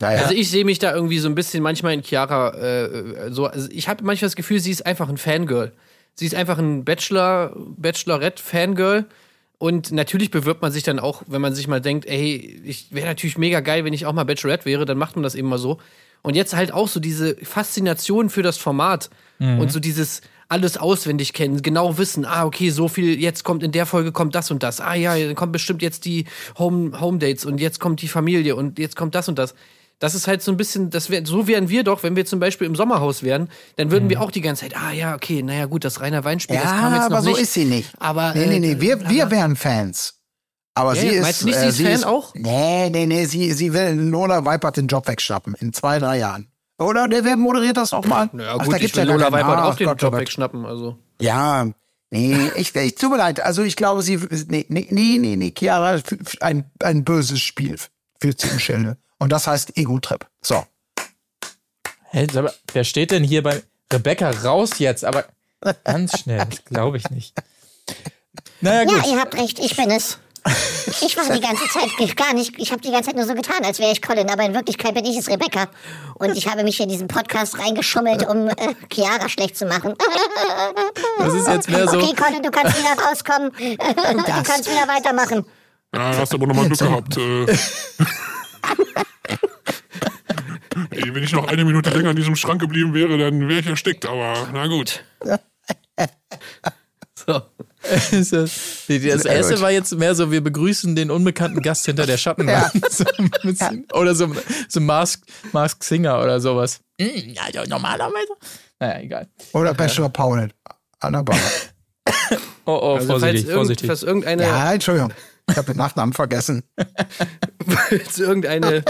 Speaker 1: Naja.
Speaker 3: Also ich sehe mich da irgendwie so ein bisschen manchmal in Chiara äh, so. Also ich habe manchmal das Gefühl, sie ist einfach ein Fangirl. Sie ist einfach ein Bachelor, Bachelorette-Fangirl. Und natürlich bewirbt man sich dann auch, wenn man sich mal denkt, ey, ich wäre natürlich mega geil, wenn ich auch mal Bachelorette wäre, dann macht man das eben mal so. Und jetzt halt auch so diese Faszination für das Format und so dieses alles auswendig kennen, genau wissen, ah, okay, so viel, jetzt kommt in der Folge kommt das und das. Ah ja, dann kommt bestimmt jetzt die Home, Home Dates und jetzt kommt die Familie und jetzt kommt das und das. Das ist halt so ein bisschen, das wär, so wären wir doch, wenn wir zum Beispiel im Sommerhaus wären, dann würden wir auch die ganze Zeit, ah ja, okay, naja gut, das Rainer Weinspiel, das kam
Speaker 1: ja,
Speaker 3: jetzt noch
Speaker 1: aber so
Speaker 3: nicht.
Speaker 1: ist sie nicht.
Speaker 3: Aber,
Speaker 1: nee, nee, nee,
Speaker 3: äh,
Speaker 1: wir, wir wären Fans. Aber
Speaker 3: Ja,
Speaker 1: sie
Speaker 3: ja,
Speaker 1: ist.
Speaker 3: meinst du nicht, sie ist Fan auch?
Speaker 1: Nee, nee, nee, sie, sie will Lola Weipert den Job wegschnappen in zwei, drei Jahren. Oder der wer moderiert das auch mal?
Speaker 3: Ja
Speaker 1: Ach,
Speaker 3: gut,
Speaker 1: da gibt's ja
Speaker 3: Lola Weipert
Speaker 1: Ach
Speaker 3: auch den
Speaker 1: Gott, oh
Speaker 3: Job wegschnappen, also.
Speaker 1: Ja, nee, ich, ich tut mir leid. Also ich glaube, sie, nee, nee, nee, nee, nee Chiara, ein, ein böses Spiel für sie im Schilde. Und das heißt Ego-Trip. So.
Speaker 2: Hä, aber wer steht denn hier bei Rebecca raus jetzt? Aber ganz schnell, das glaube ich nicht. Naja, gut.
Speaker 5: Ja, ihr habt recht, ich bin es. Ich war die ganze Zeit gar nicht, ich habe die ganze Zeit nur so getan, als wäre ich Colin, aber in Wirklichkeit bin ich es Rebecca. Und ich habe mich in diesen Podcast reingeschummelt, um äh, Chiara schlecht zu machen.
Speaker 2: Das ist jetzt mehr so.
Speaker 5: Okay, Colin, du kannst wieder rauskommen. Du kannst wieder weitermachen.
Speaker 7: Ja, hast aber nochmal Glück gehabt. Ey, wenn ich noch eine Minute länger in diesem Schrank geblieben wäre, dann wäre ich erstickt, aber na gut.
Speaker 3: So.
Speaker 2: Das erste war jetzt mehr so, wir begrüßen den unbekannten Gast hinter der Schattenwand. So ein bisschen- Oder so, so Mask, Mask Singer oder sowas. Hm, Ja, ja, normalerweise. Naja, egal.
Speaker 1: Oder Bachelor Paul. Anna Bauer.
Speaker 2: Oh, oh,
Speaker 3: Also falls,
Speaker 2: vorsichtig,
Speaker 3: irgend,
Speaker 2: vorsichtig.
Speaker 3: falls irgendeine,
Speaker 1: Ja, Entschuldigung. Ich habe den Nachnamen vergessen.
Speaker 3: falls irgendeine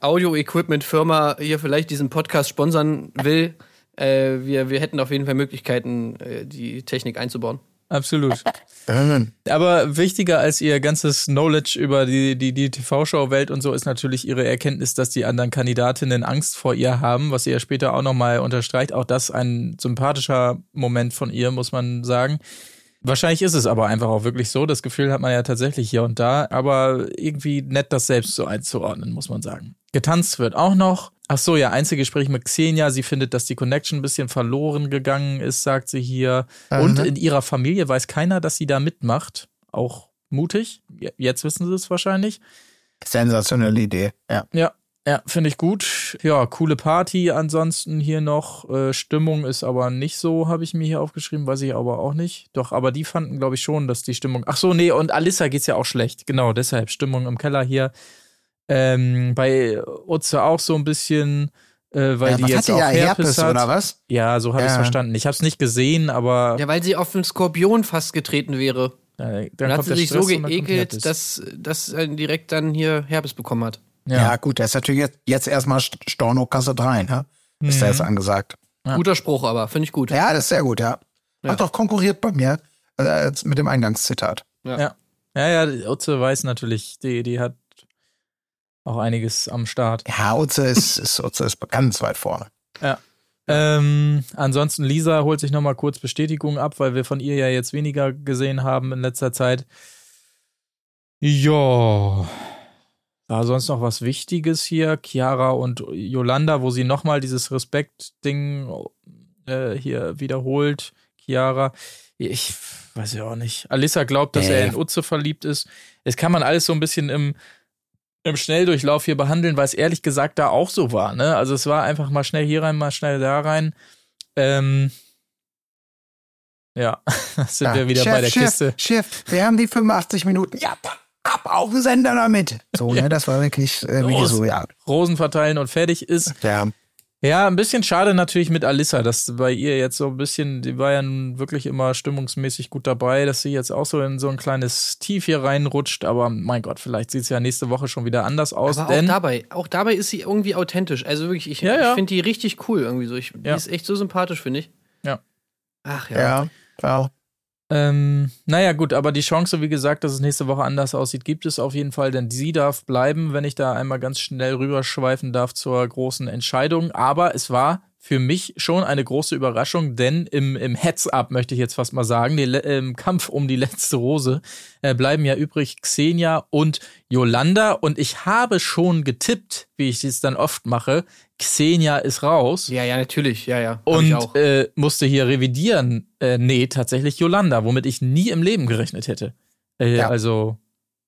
Speaker 3: Audio-Equipment-Firma hier vielleicht diesen Podcast sponsern will, äh, wir, wir hätten auf jeden Fall Möglichkeiten, äh, die Technik einzubauen.
Speaker 2: Absolut.
Speaker 1: Ähm,
Speaker 2: Aber wichtiger als ihr ganzes Knowledge über die, die, die TV-Show-Welt und so ist natürlich ihre Erkenntnis, dass die anderen Kandidatinnen Angst vor ihr haben, was sie ja später auch nochmal unterstreicht. Auch das ein sympathischer Moment von ihr, muss man sagen. Wahrscheinlich ist es aber einfach auch wirklich so. Das Gefühl hat man ja tatsächlich hier und da. Aber irgendwie nett, das selbst so einzuordnen, muss man sagen. Getanzt wird auch noch. Ach so, ja, Einzelgespräch mit Xenia. Sie findet, dass die Connection ein bisschen verloren gegangen ist, sagt sie hier. Und in ihrer Familie weiß keiner, dass sie da mitmacht. Auch mutig. Je- Jetzt wissen sie es wahrscheinlich.
Speaker 1: sensationelle Idee. Ja.
Speaker 2: Ja, ja, finde ich gut. Ja, coole Party ansonsten hier noch. Äh, Stimmung ist aber nicht so, habe ich mir hier aufgeschrieben, weiß ich aber auch nicht. Doch, aber die fanden, glaube ich, schon, dass die Stimmung. Ach so, nee, und Alissa geht's ja auch schlecht. Genau, deshalb Stimmung im Keller hier. Ähm, bei Utze auch so ein bisschen, äh, weil
Speaker 1: ja,
Speaker 2: die
Speaker 1: was
Speaker 2: jetzt
Speaker 1: hat die
Speaker 2: auch
Speaker 1: ja
Speaker 2: Herpes,
Speaker 1: Herpes
Speaker 2: hat.
Speaker 1: oder was?
Speaker 2: Ja, so habe ich
Speaker 1: Ja.
Speaker 2: verstanden. Ich habe es nicht gesehen, aber
Speaker 3: Ja, weil sie auf einen Skorpion fast getreten wäre.
Speaker 2: äh, dann,
Speaker 3: Dann hat sie sich so
Speaker 2: Stress kommt
Speaker 3: geekelt, dass, dass er direkt dann hier Herpes bekommen hat.
Speaker 1: Ja, gut, der ist natürlich jetzt, jetzt erstmal St- Storno Kasse 3, ne? Ist der jetzt angesagt.
Speaker 2: Ja.
Speaker 3: Guter Spruch aber, finde ich gut.
Speaker 1: Ja, das ist sehr gut, ja.
Speaker 3: Ja.
Speaker 1: Hat doch konkurriert bei mir äh, mit dem Eingangszitat.
Speaker 2: Ja, ja, die Utze weiß natürlich, die, die hat auch einiges am Start.
Speaker 1: Ja, Utze ist, ist, Utze ist ganz weit vorne.
Speaker 2: Ähm, ansonsten, Lisa holt sich nochmal kurz Bestätigung ab, weil wir von ihr ja jetzt weniger gesehen haben in letzter Zeit. Ja. War sonst noch was Wichtiges hier? Chiara und Yolanda, wo sie nochmal dieses Respekt-Ding äh, hier wiederholt. Chiara. Ich weiß ja auch nicht. Alissa glaubt, dass
Speaker 1: Nee.
Speaker 2: er in Utze verliebt ist. Das kann man alles so ein bisschen im, im Schnelldurchlauf hier behandeln, weil es ehrlich gesagt da auch so war. Ne? Also es war einfach mal schnell hier rein, mal schnell da rein. Ähm, ja, sind
Speaker 1: Ja,
Speaker 2: wir wieder
Speaker 1: Chef,
Speaker 2: bei der
Speaker 1: Chef,
Speaker 2: Kiste.
Speaker 1: Chef, wir haben die 85 Minuten. Ja, dann ab auf den Sender damit. So, ne, das war wirklich, äh, wirklich so, ja.
Speaker 2: Rosen verteilen und fertig ist.
Speaker 1: Ja,
Speaker 2: Ja, ein bisschen schade natürlich mit Alissa, dass bei ihr jetzt so ein bisschen, die war ja wirklich immer stimmungsmäßig gut dabei, dass sie jetzt auch so in so ein kleines Tief hier reinrutscht. Aber mein Gott, vielleicht sieht es ja nächste Woche schon wieder anders aus.
Speaker 3: Aber auch dabei, auch dabei ist sie irgendwie authentisch. Also wirklich, ich, ja, ja. ich finde die richtig cool irgendwie so. Ich, die ja. ist echt so sympathisch, finde ich.
Speaker 2: Ja.
Speaker 3: Ach ja.
Speaker 1: Ja, ja.
Speaker 2: Ähm, naja, gut, aber die Chance, wie gesagt, dass es nächste Woche anders aussieht, gibt es auf jeden Fall, denn sie darf bleiben, wenn ich da einmal ganz schnell rüberschweifen darf zur großen Entscheidung. Aber es war für mich schon eine große Überraschung, denn im, im Heads-Up möchte ich jetzt fast mal sagen, die, im Kampf um die letzte Rose äh, bleiben ja übrig Xenia und Yolanda und ich habe schon getippt, wie ich es dann oft mache, Xenia ist raus.
Speaker 3: Ja, ja, natürlich, ja, ja.
Speaker 2: Und äh, musste hier revidieren, äh, nee, tatsächlich Yolanda, womit ich nie im Leben gerechnet hätte. Äh, ja. Also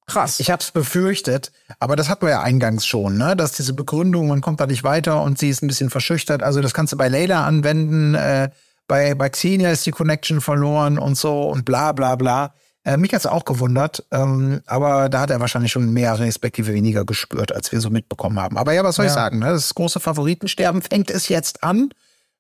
Speaker 2: Krass.
Speaker 1: Ich hab's befürchtet, aber das hatten wir ja eingangs schon, ne? Dass diese Begründung, man kommt da nicht weiter und sie ist ein bisschen verschüchtert. Also das kannst du bei Layla anwenden, äh, bei, bei Xenia ist die Connection verloren und so und bla bla bla. Äh, mich hat's auch gewundert, ähm, aber da hat er wahrscheinlich schon mehr respektive weniger gespürt, als wir so mitbekommen haben. Aber ja, was soll ja. ich sagen? Ne? Das große Favoritensterben fängt es jetzt an.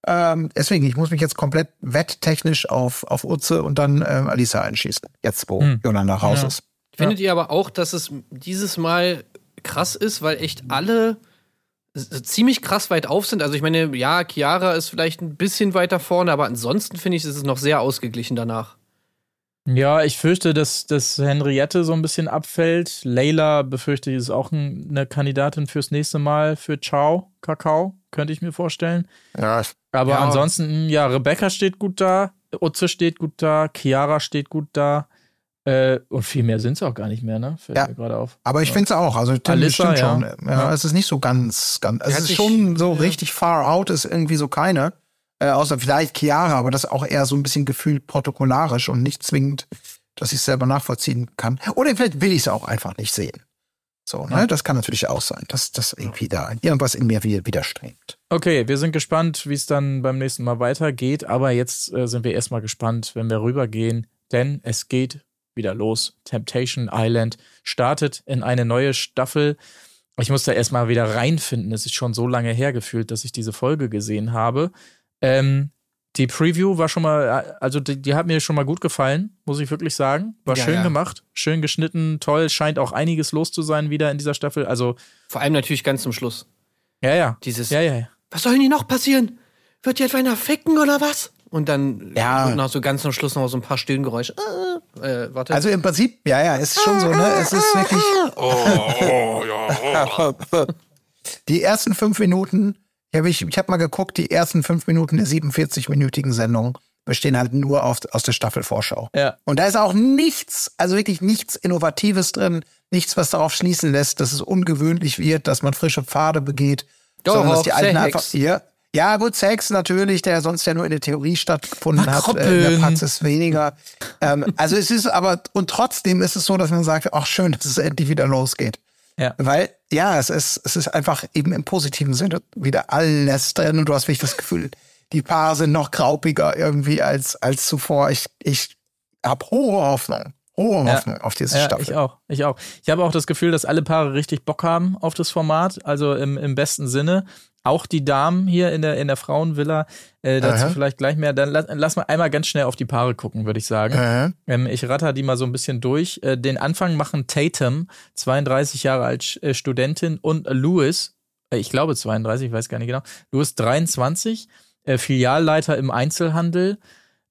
Speaker 1: Ähm, deswegen, ich muss mich jetzt komplett wetttechnisch auf, auf Utze und dann ähm, Alisa einschießen. Jetzt, wo hm. Jolanda raus ja. ist.
Speaker 3: Findet ihr aber auch, dass es dieses Mal krass ist, weil echt alle ziemlich krass weit auf sind? Also ich meine, ja, Chiara ist vielleicht ein bisschen weiter vorne, aber ansonsten finde ich, ist es noch sehr ausgeglichen danach.
Speaker 2: Ja, ich fürchte, dass, dass Henriette so ein bisschen abfällt. Layla befürchte ich, ist auch ein, eine Kandidatin fürs nächste Mal für Ciao, Kakao, könnte ich mir vorstellen.
Speaker 1: Ja.
Speaker 2: Aber ja. ansonsten, ja, Rebecca steht gut da, Utze steht gut da, Chiara steht gut da. Äh, und viel mehr sind es auch gar nicht mehr, ne?
Speaker 1: Fällt ja. mir gerade auf. Aber ich finde es auch. Also Tim, Alissa, stimmt ja. schon. Ja, ja, Es ist nicht so ganz, ganz. Es ist schon so richtig far out, ist irgendwie so keine. Äh, außer vielleicht Chiara, aber das auch eher so ein bisschen gefühlt protokollarisch und nicht zwingend, dass ich es selber nachvollziehen kann. Oder vielleicht will ich es auch einfach nicht sehen. So, ne? Das kann natürlich auch sein, dass das irgendwie da irgendwas in mir wieder widerstrebt.
Speaker 2: Okay, wir sind gespannt, wie es dann beim nächsten Mal weitergeht. Aber jetzt äh, sind wir erstmal gespannt, wenn wir rübergehen, denn es geht wieder los. Temptation Island startet in eine neue Staffel. Ich muss da erstmal wieder reinfinden. Es ist schon so lange her gefühlt, dass ich diese Folge gesehen habe. Ähm, die Preview war schon mal, also die, die, hat mir schon mal gut gefallen, muss ich wirklich sagen. War ja, schön ja. gemacht, schön geschnitten, toll. Scheint auch einiges los zu sein wieder in dieser Staffel. Also
Speaker 3: vor allem natürlich ganz zum Schluss.
Speaker 2: Ja, ja.
Speaker 3: Dieses.
Speaker 2: Ja, ja.
Speaker 3: Was soll denn hier noch passieren? Wird hier etwa einer ficken oder was? Und dann
Speaker 1: ja.
Speaker 3: noch so ganz zum Schluss noch so ein paar Stöhngeräusche. Äh, äh, warte.
Speaker 1: Also im Prinzip, ja, ja, ist schon so, ne? Es ist wirklich.
Speaker 7: Oh, oh ja.
Speaker 1: die ersten fünf Minuten, hab ich, ich habe mal geguckt, die ersten fünf Minuten der 47-minütigen Sendung bestehen halt nur auf, aus der Staffelvorschau.
Speaker 2: Ja.
Speaker 1: Und da ist auch nichts, also wirklich nichts Innovatives drin, nichts, was darauf schließen lässt, dass es ungewöhnlich wird, dass man frische Pfade begeht.
Speaker 3: Doch, sondern dass die Alten
Speaker 1: einfach hier ja, gut, Sex natürlich, der sonst ja nur in der Theorie stattgefunden hat, äh, in der Praxis weniger. ähm, also es ist aber, und trotzdem ist es so, dass man sagt, ach schön, dass es endlich wieder losgeht.
Speaker 2: Ja.
Speaker 1: Weil, ja, es ist, es ist einfach eben im positiven Sinne wieder alles drin und du hast wirklich das Gefühl, die Paare sind noch graupiger irgendwie als, als zuvor. Ich, ich habe hohe Hoffnung. Hohe Hoffnung ja. auf diese ja, Staffel.
Speaker 2: Ich auch, ich auch. Ich habe auch das Gefühl, dass alle Paare richtig Bock haben auf das Format, also im, im besten Sinne. Auch die Damen hier in der, in der Frauenvilla, äh, dazu Aha. vielleicht gleich mehr. Dann lass, lass mal einmal ganz schnell auf die Paare gucken, würde ich sagen. Ähm, ich ratter die mal so ein bisschen durch. Äh, den Anfang machen Tatum, 32 Jahre alt äh, Studentin, und Louis, äh, ich glaube 32, ich weiß gar nicht genau. Louis 23, äh, Filialleiter im Einzelhandel.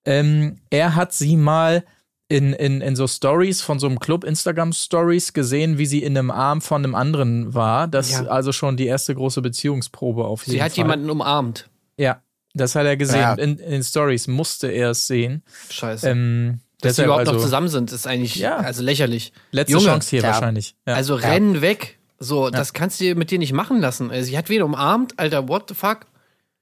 Speaker 2: Ähm, er hat sie mal in, in, in so Stories von so einem Club, Instagram-Stories gesehen, wie sie in einem Arm von einem anderen war. Das ja. also schon die erste große Beziehungsprobe auf jeden
Speaker 3: sie
Speaker 2: Fall.
Speaker 3: Sie hat jemanden umarmt.
Speaker 2: Ja, das hat er gesehen. Ja. In, in den Stories musste er es sehen.
Speaker 3: Scheiße.
Speaker 2: Ähm,
Speaker 3: Dass sie überhaupt also, noch zusammen sind, ist eigentlich ja. also lächerlich.
Speaker 2: Letzte Junge, Chance hier ja. wahrscheinlich.
Speaker 3: Also rennen weg. So, das kannst du mit dir nicht machen lassen. Also, sie hat wen umarmt, Alter, what the fuck?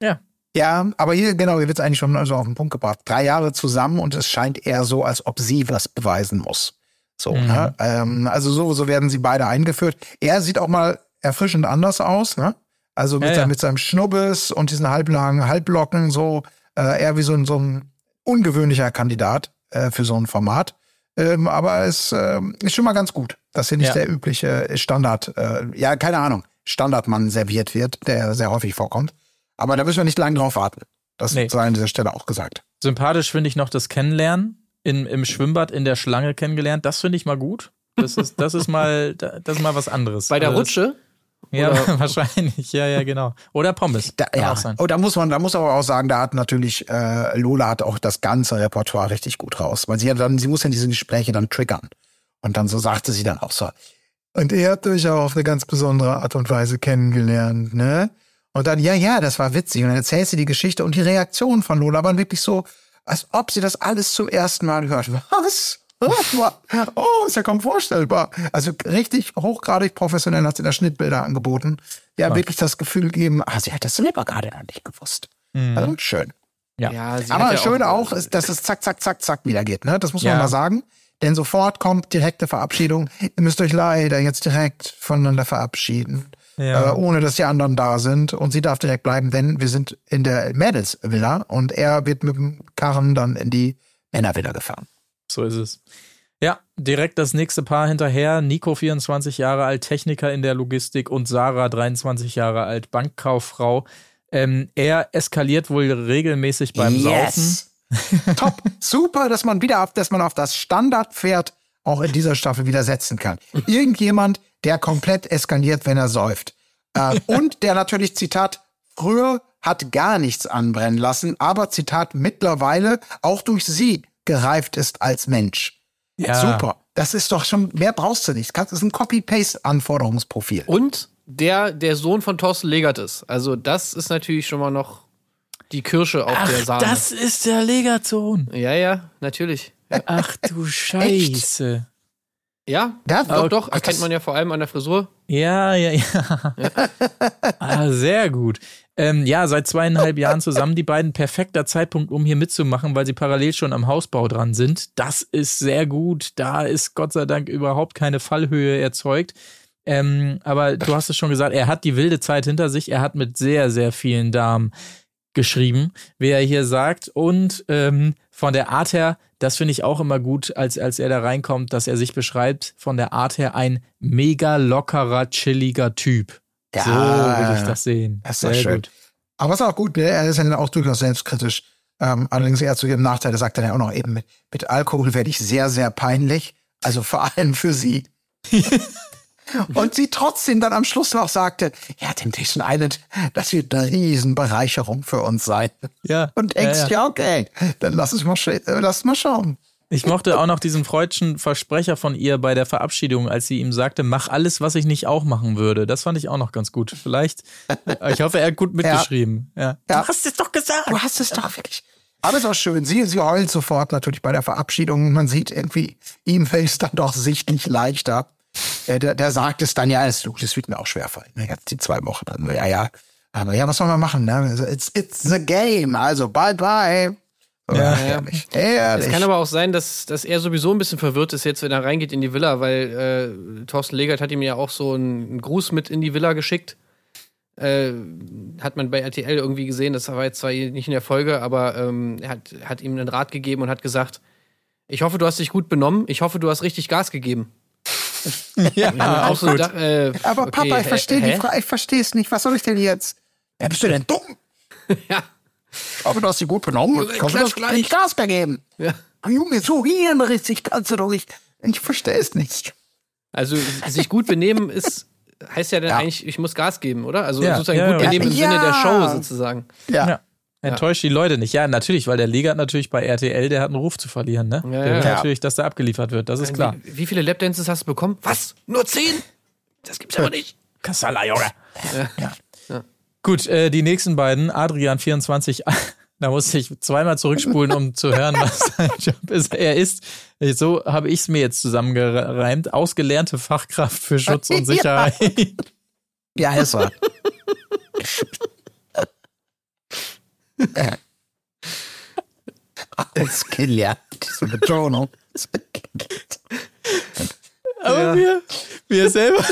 Speaker 2: Ja.
Speaker 1: Ja, aber hier, genau, hier wird es eigentlich schon also auf den Punkt gebracht. Drei Jahre zusammen und es scheint eher so, als ob sie was beweisen muss. So, mhm. ne? ähm, also so, so werden sie beide eingeführt. Er sieht auch mal erfrischend anders aus, ne? Also mit, ja, ja. mit seinem Schnubbes und diesen halblangen Halblocken, so äh, eher wie so ein, so ein ungewöhnlicher Kandidat äh, für so ein Format. Ähm, aber es äh, ist schon mal ganz gut, dass hier nicht ja. der übliche Standard, äh, ja, keine Ahnung, Standardmann serviert wird, der sehr häufig vorkommt. Aber da müssen wir nicht lange drauf warten. Das
Speaker 2: Nee.
Speaker 1: sei an dieser Stelle auch gesagt.
Speaker 2: Sympathisch finde ich noch das Kennenlernen. In, Im Schwimmbad in der Schlange kennengelernt. Das finde ich mal gut. Das ist, das ist mal, das ist mal was anderes.
Speaker 3: Bei der
Speaker 2: Also das-
Speaker 3: Rutsche?
Speaker 2: Ja,
Speaker 3: Oder-
Speaker 2: wahrscheinlich. Ja, ja, genau. Oder Pommes.
Speaker 1: Da, ja.
Speaker 2: auch sein.
Speaker 1: Oh, da muss man, da muss aber auch sagen, da hat natürlich äh, Lola hat auch das ganze Repertoire richtig gut raus, weil sie ja dann, sie muss ja diese Gespräche dann triggern und dann so sagte sie dann auch so. Und ihr habt euch auch auf eine ganz besondere Art und Weise kennengelernt, ne? Und dann ja, ja, das war witzig und dann erzählst du die Geschichte und die Reaktion von Lola waren wirklich so, als ob sie das alles zum ersten Mal hört. Was? Oh, ist ja kaum vorstellbar. Also richtig hochgradig professionell hat sie da Schnittbilder angeboten. Ja, wirklich das Gefühl gegeben, ah, sie hat das selber gerade nicht gewusst. Also schön.
Speaker 3: Ja,
Speaker 1: Aber
Speaker 3: ja
Speaker 1: das Schöne auch, ist, dass es zack, zack, zack, zack wieder geht. Ne? Das muss man
Speaker 2: Ja.
Speaker 1: mal sagen. Denn sofort kommt direkte Verabschiedung. Ihr müsst euch leider jetzt direkt voneinander verabschieden.
Speaker 2: Ja.
Speaker 1: Äh, ohne dass die anderen da sind. Und sie darf direkt bleiben, denn wir sind in der Mädelsvilla und er wird mit dem Karren dann in die Männervilla gefahren.
Speaker 2: So ist es. Ja, direkt das nächste Paar hinterher. Nico, 24 Jahre alt, Techniker in der Logistik und Sarah, 23 Jahre alt, Bankkauffrau. Ähm, er eskaliert wohl regelmäßig beim Saufen.
Speaker 1: Top. Super, dass man wieder auf, dass man auf das Standardpferd auch in dieser Staffel wieder setzen kann. Irgendjemand, der komplett eskaliert, wenn er säuft. Äh, und der natürlich, Zitat, früher hat gar nichts anbrennen lassen, aber Zitat, mittlerweile auch durch sie gereift ist als Mensch.
Speaker 2: Ja.
Speaker 1: Super. Das ist doch schon, mehr brauchst du nicht. Das ist ein Copy-Paste-Anforderungsprofil.
Speaker 3: Und der, der Sohn von Thorsten Legert ist. Also, das ist natürlich schon mal noch die Kirsche auf der
Speaker 2: Ach,
Speaker 3: Sahne.
Speaker 2: das ist der Legaton.
Speaker 3: ja, ja, natürlich.
Speaker 2: Ach du Scheiße.
Speaker 3: Ja,
Speaker 1: Ja,
Speaker 3: doch, doch.
Speaker 1: ach,
Speaker 3: Erkennt
Speaker 1: das-
Speaker 3: man ja vor allem an der Frisur.
Speaker 2: Ja, ja, ja. ah, sehr gut. Ähm, ja, seit zweieinhalb Jahren zusammen die beiden. Perfekter Zeitpunkt, um hier mitzumachen, weil sie parallel schon am Hausbau dran sind. Das ist sehr gut. Da ist Gott sei Dank überhaupt keine Fallhöhe erzeugt. Ähm, aber du hast es schon gesagt, er hat die wilde Zeit hinter sich. Er hat mit sehr, sehr vielen Damen geschrieben, wie er hier sagt. Und ähm, von der Art her, das finde ich auch immer gut, als, als er da reinkommt, dass er sich beschreibt, von der Art her ein mega lockerer, chilliger Typ.
Speaker 1: Ja,
Speaker 2: so will ich das sehen.
Speaker 1: Das ist
Speaker 2: Sehr
Speaker 1: schön.
Speaker 2: gut.
Speaker 1: Aber was auch gut, ne? er ist ja auch durchaus selbstkritisch. Ähm, allerdings eher zu ihrem Nachteil, er sagt dann ja auch noch eben, mit, mit Alkohol werde ich sehr, sehr peinlich. Also vor allem für sie. Und sie trotzdem dann am Schluss noch sagte, ja, Temptation Island, das wird eine Riesenbereicherung für uns sein.
Speaker 2: Ja.
Speaker 1: Und denkst,
Speaker 2: ja,
Speaker 1: ja,
Speaker 2: ja.
Speaker 1: okay, dann lass es mal, äh, lass mal schauen.
Speaker 2: Ich mochte auch noch diesen freudschen Versprecher von ihr bei der Verabschiedung, als sie ihm sagte, mach alles, was ich nicht auch machen würde. Das fand ich auch noch ganz gut. Vielleicht, ich hoffe, er hat gut mitgeschrieben. Ja.
Speaker 1: Ja.
Speaker 2: Du hast es doch gesagt.
Speaker 1: Du hast es doch wirklich. Aber es ist auch schön. Sie, sie heult sofort natürlich bei der Verabschiedung. Man sieht irgendwie, ihm fällt es dann doch sichtlich leichter. Äh, der, der sagt es dann ja, es, du, das wird mir auch schwerfallen. Ne? Jetzt die zwei Wochen. Dann, ja, ja. Aber ja, was soll man machen? Ne? Also, it's, it's the game. Also, bye bye.
Speaker 2: Ja.
Speaker 1: herrlich. herrlich.
Speaker 3: Es kann aber auch sein, dass, dass er sowieso ein bisschen verwirrt ist jetzt, wenn er reingeht in die Villa, weil äh, Thorsten Legert hat ihm ja auch so einen, einen Gruß mit in die Villa geschickt. Äh, hat man bei RTL irgendwie gesehen, das war jetzt zwar nicht in der Folge, aber ähm, er hat, hat ihm einen Rat gegeben und hat gesagt, ich hoffe, du hast dich gut benommen, ich hoffe, du hast richtig Gas gegeben.
Speaker 2: Ja,
Speaker 3: Auch so
Speaker 2: gut.
Speaker 3: da, äh,
Speaker 1: aber
Speaker 3: okay,
Speaker 1: Papa, ich verstehe die? Frage, ich verstehe es nicht. Was soll ich denn jetzt? Ja, bist du denn dumm?
Speaker 3: Ja.
Speaker 1: Ich hoffe, du hast sie gut benommen. Ich hoffe, du hast nicht Gas gegeben.
Speaker 3: Ja.
Speaker 1: Junge, so hirnrissig kannst du doch nicht. Ich verstehe es nicht.
Speaker 3: Also sich gut benehmen ist heißt ja dann
Speaker 1: Ja.
Speaker 3: eigentlich, ich muss Gas geben, oder? Also
Speaker 2: Ja,
Speaker 3: sozusagen
Speaker 2: ja,
Speaker 3: gut
Speaker 2: ja.
Speaker 3: benehmen im
Speaker 1: Ja.
Speaker 3: Sinne der Show sozusagen.
Speaker 1: Ja.
Speaker 2: Ja. Enttäuscht die Leute nicht. Ja, natürlich, weil der Liga hat natürlich bei RTL, der hat einen Ruf zu verlieren, ne?
Speaker 3: Ja,
Speaker 2: der
Speaker 3: ja.
Speaker 2: will
Speaker 1: Ja.
Speaker 2: natürlich, dass da abgeliefert wird, das ist klar.
Speaker 3: Wie, wie viele Lapdances hast du bekommen? Was? Nur zehn? Das gibt's aber nicht.
Speaker 2: Kassala, Junge.
Speaker 1: Ja.
Speaker 2: Gut, äh, die nächsten beiden, Adrian 24, da musste ich zweimal zurückspulen, um zu hören, was sein Job ist. Er ist, so habe ich es mir jetzt zusammengereimt, ausgelernte Fachkraft für Schutz und
Speaker 1: Ja.
Speaker 2: Sicherheit.
Speaker 1: Ja, ist er. Ausgelernt. Diese Betonung.
Speaker 2: Aber er- wie er selber,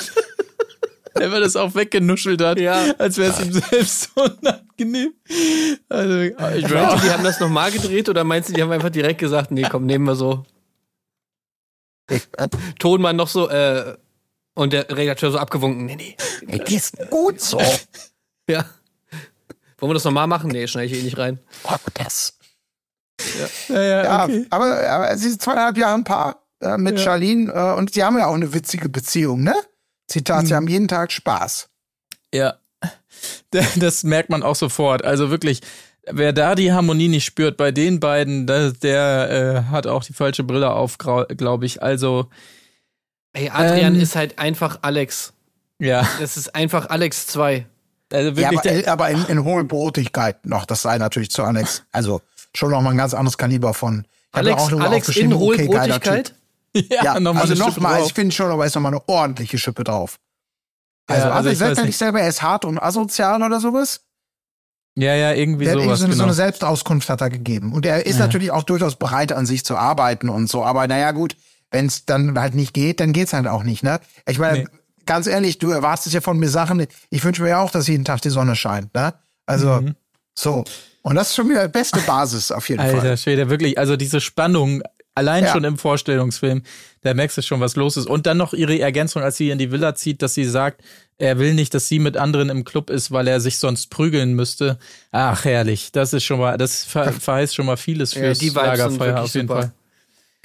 Speaker 2: selber das auch weggenuschelt hat,
Speaker 3: Ja.
Speaker 2: als wäre es ihm selbst so unangenehm. Also, ich
Speaker 3: Meinst du, die haben das nochmal gedreht oder meinst du, die haben einfach direkt gesagt, nee, komm, nehmen wir so. Tonmann noch so, äh, und der Redakteur so abgewunken, nee, nee.
Speaker 1: Ey, die ist gut so.
Speaker 3: Ja. Wollen wir das nochmal machen? Nee, schneide ich eh nicht rein.
Speaker 1: Oh, das.
Speaker 2: Ja, ja,
Speaker 1: Ja,
Speaker 2: okay.
Speaker 1: aber, aber sie sind zweieinhalb Jahre ein Paar äh, mit
Speaker 2: Ja.
Speaker 1: Charlene äh, und sie haben ja auch eine witzige Beziehung, ne? Zitat,
Speaker 2: Mhm.
Speaker 1: sie haben jeden Tag Spaß.
Speaker 2: Ja. Das merkt man auch sofort. Also wirklich, wer da die Harmonie nicht spürt bei den beiden, der, der äh, hat auch die falsche Brille auf, glaube ich. Also,
Speaker 3: Ey, Adrian
Speaker 2: Ähm.
Speaker 3: ist halt einfach Alex.
Speaker 2: ja.
Speaker 3: Das ist einfach Alex 2.
Speaker 2: Also
Speaker 1: Ja,
Speaker 2: wirklich,
Speaker 1: aber,
Speaker 2: der,
Speaker 1: aber in, in hoher Brotigkeit noch, das sei natürlich zu Alex. Also schon noch mal ein ganz anderes Kaliber von.
Speaker 3: Alex, Alex in
Speaker 1: okay? Typ.
Speaker 2: ja,
Speaker 1: Ja,
Speaker 2: nochmal
Speaker 1: also nochmal,
Speaker 2: drauf.
Speaker 1: ich finde schon, aber ist nochmal eine ordentliche Schippe drauf.
Speaker 2: Ja,
Speaker 1: Also,
Speaker 2: also
Speaker 1: also,
Speaker 2: ich
Speaker 1: er
Speaker 2: nicht.
Speaker 1: nicht selber, er ist hart und asozial oder sowas?
Speaker 2: Ja, ja, irgendwie
Speaker 1: Der hat
Speaker 2: sowas,
Speaker 1: so, eine- so
Speaker 2: genau.
Speaker 1: eine Selbstauskunft hat er gegeben. Und er ist
Speaker 2: Ja.
Speaker 1: natürlich auch durchaus bereit, an sich zu arbeiten und so. Aber naja, gut, wenn es dann halt nicht geht, dann geht's halt auch nicht, ne? Ich meine,
Speaker 2: Nee.
Speaker 1: Ganz ehrlich, du erwartest ja von mir Sachen. Ich wünsche mir ja auch, dass jeden Tag die Sonne scheint, ne? Also,
Speaker 2: Mhm.
Speaker 1: so. Und das ist schon wieder die beste Basis auf jeden Fall.
Speaker 2: Alter Schwede, wirklich, also diese Spannung, allein
Speaker 1: Ja.
Speaker 2: schon im Vorstellungsfilm, da merkst du schon, was los ist. Und dann noch ihre Ergänzung, als sie in die Villa zieht, dass sie sagt, er will nicht, dass sie mit anderen im Club ist, weil er sich sonst prügeln müsste. Ach, herrlich. Das ist schon mal, das ver verheißt schon mal vieles
Speaker 3: Ja,
Speaker 2: fürs
Speaker 3: sind
Speaker 2: Lagerfeuer auf jeden
Speaker 3: super.
Speaker 2: Fall.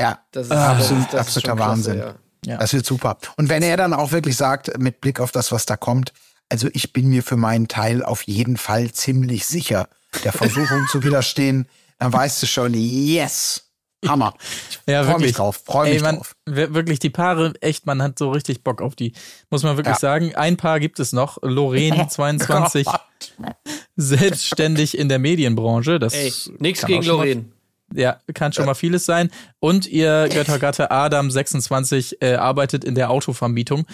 Speaker 1: Ja,
Speaker 3: Das ist
Speaker 1: absolut,
Speaker 3: das ist
Speaker 1: absoluter
Speaker 3: schon klasse,
Speaker 1: Wahnsinn.
Speaker 3: ja.
Speaker 2: Ja.
Speaker 1: Das wird super. Und wenn er dann auch wirklich sagt, mit Blick auf das, was da kommt, also ich bin mir für meinen Teil auf jeden Fall ziemlich sicher, der Versuchung zu widerstehen, dann weißt du schon, yes, Hammer.
Speaker 2: Ja,
Speaker 1: Freu mich
Speaker 2: wirklich.
Speaker 1: drauf, freu
Speaker 2: Ey,
Speaker 1: mich
Speaker 2: man,
Speaker 1: drauf.
Speaker 2: wir- wirklich, die Paare, echt, man hat so richtig Bock auf die. Muss man wirklich
Speaker 1: Ja.
Speaker 2: sagen. Ein Paar gibt es noch. Lorraine, 22, selbstständig in der Medienbranche. Das
Speaker 3: Ey, nix
Speaker 2: kann
Speaker 3: gegen Lorraine.
Speaker 2: Ja, kann schon mal vieles sein. Und ihr Göttergatte Adam 26 äh, arbeitet in der Autovermietung.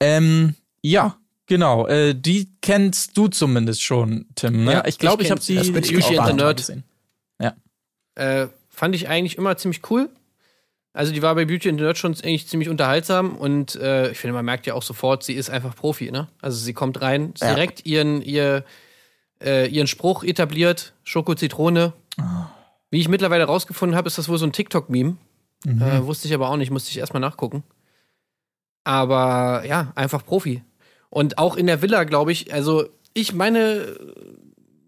Speaker 2: Ähm, ja, genau. Äh, die kennst du zumindest schon, Tim. Ne?
Speaker 3: Ja,
Speaker 2: ich glaube,
Speaker 3: ich
Speaker 2: ich, habe sie
Speaker 1: das ich
Speaker 2: auch
Speaker 3: the Nerd.
Speaker 2: gesehen.
Speaker 3: Äh, fand ich eigentlich immer ziemlich cool. Also die war bei Beauty and the Nerd schon eigentlich ziemlich unterhaltsam und äh, ich finde, man merkt ja auch sofort, sie ist einfach Profi, ne? Also sie kommt rein,
Speaker 1: Ja.
Speaker 3: direkt ihren, ihr, äh, ihren Spruch etabliert, Schoko Zitrone. Wie ich mittlerweile rausgefunden habe, ist das wohl so ein TikTok-Meme. Äh, wusste ich aber auch nicht, musste ich erstmal nachgucken. Aber ja, einfach Profi. Und auch in der Villa, glaube ich, also ich meine,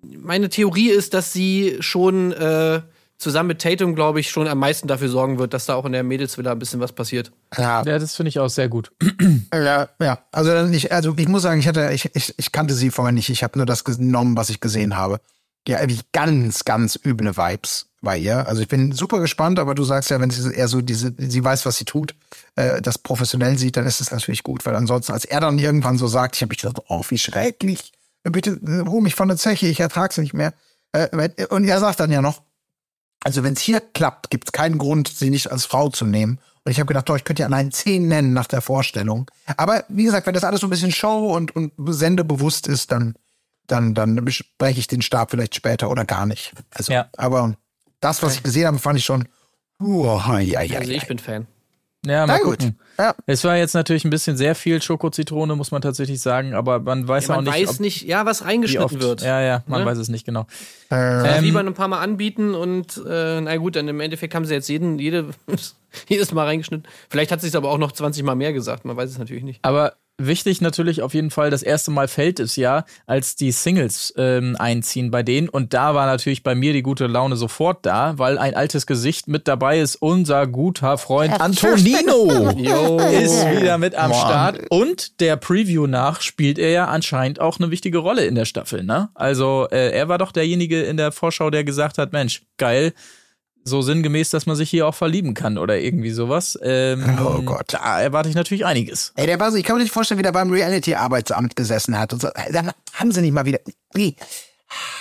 Speaker 3: meine Theorie ist, dass sie schon äh, zusammen mit Tatum, glaube ich, schon am meisten dafür sorgen wird, dass da auch in der Mädelsvilla ein bisschen was passiert.
Speaker 1: Ja,
Speaker 2: Ja, das finde ich auch sehr gut.
Speaker 1: ja, ja. Also, nicht, also ich muss sagen, ich hatte, ich, ich, ich kannte sie vorher nicht. Ich habe nur das genommen, was ich gesehen habe. Ja, irgendwie ganz, ganz üble Vibes bei ihr. Also ich bin super gespannt, aber du sagst ja, wenn sie eher so diese, sie weiß, was sie tut, äh, das professionell sieht, dann ist es natürlich gut, weil ansonsten, als er dann irgendwann so sagt, ich habe mich gedacht, oh, wie schrecklich, bitte äh, hol mich von der Zeche, ich ertrag's nicht mehr. Äh, wenn- und er sagt dann ja noch, also wenn es hier klappt, gibt es keinen Grund, sie nicht als Frau zu nehmen. Und ich habe gedacht, doch, ich könnte ja allein zehn nennen nach der Vorstellung. Aber wie gesagt, wenn das alles so ein bisschen Show und, und sendebewusst ist, dann, dann, dann bespreche ich den Stab vielleicht später oder gar nicht. Also,
Speaker 2: Ja.
Speaker 1: aber das, was ich gesehen habe, fand ich schon. Uh, ja, ja, ja.
Speaker 3: Also ich bin Fan.
Speaker 2: Ja, mal
Speaker 1: Na gut. Ja.
Speaker 2: Es war jetzt natürlich ein bisschen sehr viel Schokozitrone, muss man tatsächlich sagen, aber man weiß
Speaker 3: Ja,
Speaker 2: auch
Speaker 3: man
Speaker 2: nicht,
Speaker 3: weiß
Speaker 2: ob,
Speaker 3: nicht, ja, was reingeschnitten
Speaker 2: oft.
Speaker 3: wird.
Speaker 2: Ja, ja, man
Speaker 3: Ne?
Speaker 2: weiß es nicht genau.
Speaker 1: Äh,
Speaker 2: Ähm,
Speaker 3: Lieber ein paar Mal anbieten und äh, na gut, dann im Endeffekt haben sie jetzt jeden, jede, jedes Mal reingeschnitten. Vielleicht hat sie es aber auch noch 20 Mal mehr gesagt, man weiß es natürlich nicht.
Speaker 2: Aber wichtig natürlich auf jeden Fall, das erste Mal fällt es ja, als die Singles ähm, einziehen bei denen. Und da war natürlich bei mir die gute Laune sofort da, weil ein altes Gesicht mit dabei ist. Unser guter Freund Antonino ist wieder mit am
Speaker 1: Mann.
Speaker 2: Start. Und der Preview nach spielt er ja anscheinend auch eine wichtige Rolle in der Staffel. Ne? Also äh, er war doch derjenige in der Vorschau, der gesagt hat, Mensch, geil. So sinngemäß, dass man sich hier auch verlieben kann oder irgendwie sowas. Ähm,
Speaker 1: Oh Gott.
Speaker 2: Da erwarte ich natürlich einiges.
Speaker 1: Ey, der war so, ich kann mir nicht vorstellen, wie der beim Reality-Arbeitsamt gesessen hat und so. Dann haben sie nicht mal wieder. Wie?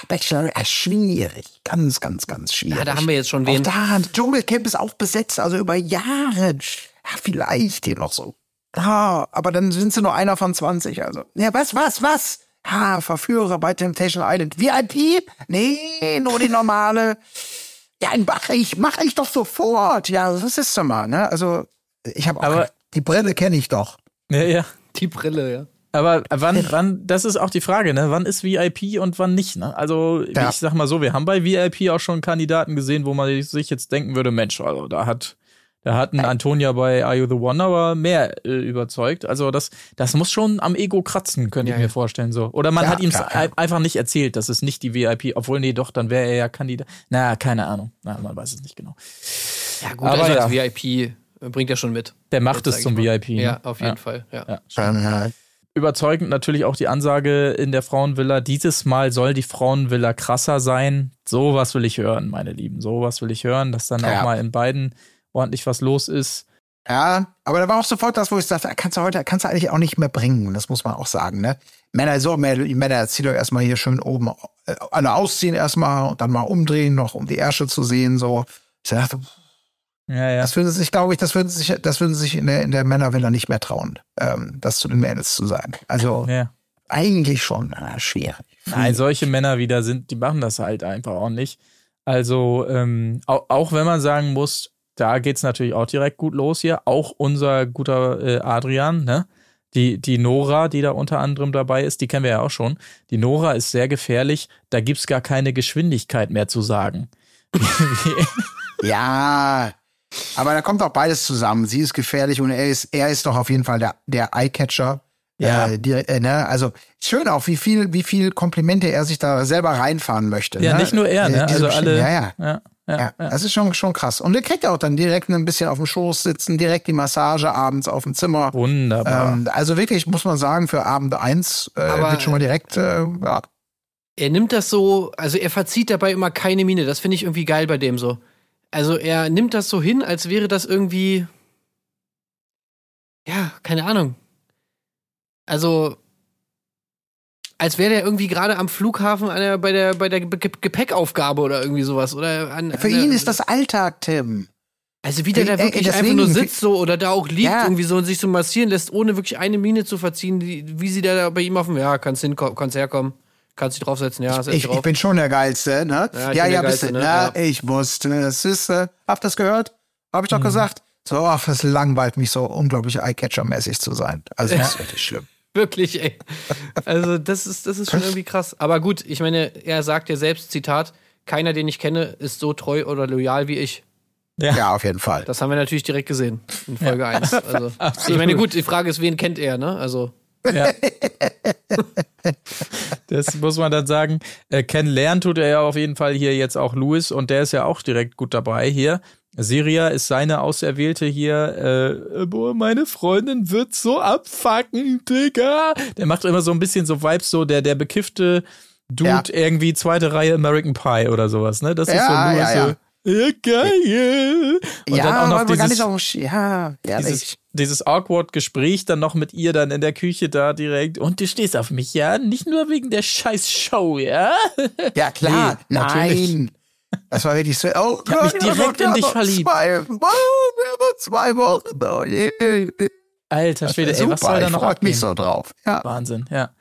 Speaker 1: Bachelor, äh, schwierig. Ganz, ganz, ganz schwierig.
Speaker 3: Ja, da haben wir jetzt schon
Speaker 1: Auch
Speaker 3: wen.
Speaker 1: da, Dschungelcamp ist auch besetzt, also über Jahre. Ja, vielleicht hier noch so. Ja, aber dann sind sie nur einer von 20, also. Ja, was, was, was? Ha, Verführer bei Temptation Island. VIP? Nee, nur die normale. Ja, mach ich, mach ich doch sofort. Ja, das ist doch mal, ne? Also, ich habe
Speaker 2: Aber-
Speaker 1: die Brille kenne ich doch.
Speaker 2: Ja, ja.
Speaker 3: Die Brille, ja.
Speaker 2: Aber wann, wann, das ist auch die Frage, ne? Wann ist VIP und wann nicht, ne? Also,
Speaker 1: Ja.
Speaker 2: ich sag mal so, wir haben bei VIP auch schon Kandidaten gesehen, wo man sich jetzt denken würde, Mensch, also da hat Da hatten Antonia bei Are You the One aber mehr äh, überzeugt. Also das, das muss schon am Ego kratzen, könnte
Speaker 3: Ja,
Speaker 2: ich mir
Speaker 3: ja.
Speaker 2: vorstellen. so. Oder man
Speaker 1: Ja,
Speaker 2: hat ihm
Speaker 1: klar.
Speaker 2: einfach nicht erzählt, dass es nicht die VIP, obwohl nee, doch, dann wäre er ja Kandidat. Na, keine Ahnung. Na, man weiß es nicht genau.
Speaker 3: Ja, gut,
Speaker 2: Aber
Speaker 3: also
Speaker 2: ja.
Speaker 3: als VIP äh, bringt er schon mit.
Speaker 2: Der macht
Speaker 3: Jetzt
Speaker 2: es zum
Speaker 3: mal.
Speaker 2: VIP. ne?
Speaker 3: Ja, auf jeden
Speaker 2: Ja.
Speaker 3: Fall. Ja.
Speaker 2: Ja. Überzeugend natürlich auch die Ansage in der Frauenvilla. Dieses Mal soll die Frauenvilla krasser sein. Sowas will ich hören, meine Lieben. Sowas will ich hören, dass dann
Speaker 1: Ja.
Speaker 2: auch mal in beiden ordentlich was los ist.
Speaker 1: Ja, aber da war auch sofort das, wo ich sagte, kannst du heute, kannst du eigentlich auch nicht mehr bringen. Das muss man auch sagen, ne? Männer, so, Männer, zieht doch erstmal hier schön oben, äh, alle ausziehen erstmal und dann mal umdrehen, noch um die Ärsche zu sehen, so. Ich dachte,
Speaker 2: Ja, ja.
Speaker 1: das würden sich, glaube ich, das würden sich, das würden sich in der, in der Männervilla nicht mehr trauen, ähm, das zu den Mädels zu sagen. Also,
Speaker 2: ja.
Speaker 1: eigentlich schon, äh, schwierig.
Speaker 2: Nein, solche Männer wieder sind, die machen das halt einfach auch nicht. Also, ähm, auch, auch wenn man sagen muss, da geht's natürlich auch direkt gut los hier. Auch unser guter äh, Adrian, ne? Die, die Nora, die da unter anderem dabei ist, die kennen wir ja auch schon. Die Nora ist sehr gefährlich. Da gibt's gar keine Geschwindigkeit mehr zu sagen.
Speaker 1: Ja, aber da kommt auch beides zusammen. Sie ist gefährlich und er ist, er ist doch auf jeden Fall der, der Eyecatcher.
Speaker 2: Ja.
Speaker 1: Äh, die, äh, ne? Also schön auch, wie viel, wie viel Komplimente er sich da selber reinfahren möchte.
Speaker 2: Ja,
Speaker 1: ne?
Speaker 2: nicht nur er,
Speaker 1: Äh,
Speaker 2: ne?
Speaker 1: diese
Speaker 2: Also alle.
Speaker 1: Ja, ja.
Speaker 2: ja, ja,
Speaker 1: Ja,
Speaker 2: ja.
Speaker 1: das ist schon, schon krass. Und er kriegt auch dann direkt ein bisschen auf dem Schoß sitzen, direkt die Massage abends auf dem Zimmer.
Speaker 2: Wunderbar.
Speaker 1: Ähm, also wirklich, muss man sagen, für Abend eins äh,
Speaker 3: Aber-
Speaker 1: wird schon mal direkt, äh, ja.
Speaker 3: Er nimmt das so, also er verzieht dabei immer keine Miene. Das finde ich irgendwie geil bei dem so. Also er nimmt das so hin, als wäre das irgendwie. Ja, keine Ahnung. Also. Als wäre der irgendwie gerade am Flughafen an der, bei der, bei der Ge- Gepäckaufgabe oder irgendwie sowas. Oder an,
Speaker 1: Für
Speaker 3: an der,
Speaker 1: ihn ist das Alltag, Tim.
Speaker 3: Also wie der da
Speaker 1: ey,
Speaker 3: wirklich
Speaker 1: deswegen-
Speaker 3: einfach nur sitzt so oder da auch liegt
Speaker 1: Ja.
Speaker 3: irgendwie so und sich so massieren lässt, ohne wirklich eine Miene zu verziehen, die, wie sie da bei ihm auf dem, ja, kannst hinkommen, kannst herkommen, kannst dich draufsetzen, ja,
Speaker 1: Ich, ich
Speaker 3: drauf.
Speaker 1: bin schon der Geilste, ne?
Speaker 3: Ja, ich
Speaker 1: Ja, ja,
Speaker 3: der
Speaker 1: bist du.
Speaker 3: Geilste, ne? Ja.
Speaker 1: ich wusste, das ist, äh, habt das gehört? Hab
Speaker 3: Mhm.
Speaker 1: ich doch gesagt. So, ach, es langweilt mich so unglaublich Eyecatcher-mäßig zu sein. Also, das ist wirklich schlimm.
Speaker 3: Wirklich, ey. Also, das ist, das ist schon irgendwie krass. Aber gut, ich meine, er sagt ja selbst, Zitat, keiner, den ich kenne, ist so treu oder loyal wie ich.
Speaker 1: Ja, auf jeden Fall.
Speaker 3: Das haben wir natürlich direkt gesehen in Folge 1. Also, ich meine, gut, die Frage ist, wen kennt er, ne? Also,
Speaker 2: Ja. das muss man dann sagen. Äh, kennenlernen tut er ja auf jeden Fall hier jetzt auch Louis und der ist ja auch direkt gut dabei hier. Siria ist seine Auserwählte hier. Äh, boah, meine Freundin wird so abfacken, Digga. Der macht immer so ein bisschen so Vibes, so der, der bekiffte Dude,
Speaker 1: Ja.
Speaker 2: irgendwie zweite Reihe American Pie oder sowas, ne? Das ist
Speaker 1: Ja,
Speaker 2: so Louis
Speaker 1: ja,
Speaker 2: so. Ja, geil. Und
Speaker 1: ja,
Speaker 2: dann auch noch dieses,
Speaker 1: nicht so, ja,
Speaker 2: dieses, dieses awkward Gespräch dann noch mit ihr dann in der Küche da direkt. Und du stehst auf mich, ja? Nicht nur wegen der scheiß Show, ja?
Speaker 1: Ja, klar.
Speaker 2: Nee, natürlich.
Speaker 1: Das war wirklich so. Oh
Speaker 2: Ich hab mich direkt
Speaker 1: ja,
Speaker 2: in dich
Speaker 1: noch
Speaker 2: verliebt.
Speaker 1: Zwei, oh, zwei Wochen. noch.
Speaker 2: Alter Schwede, ey,
Speaker 1: Super,
Speaker 2: was soll da
Speaker 1: ich
Speaker 2: noch
Speaker 1: mich
Speaker 2: abgehen?
Speaker 1: so drauf. Ja.
Speaker 2: Wahnsinn, ja.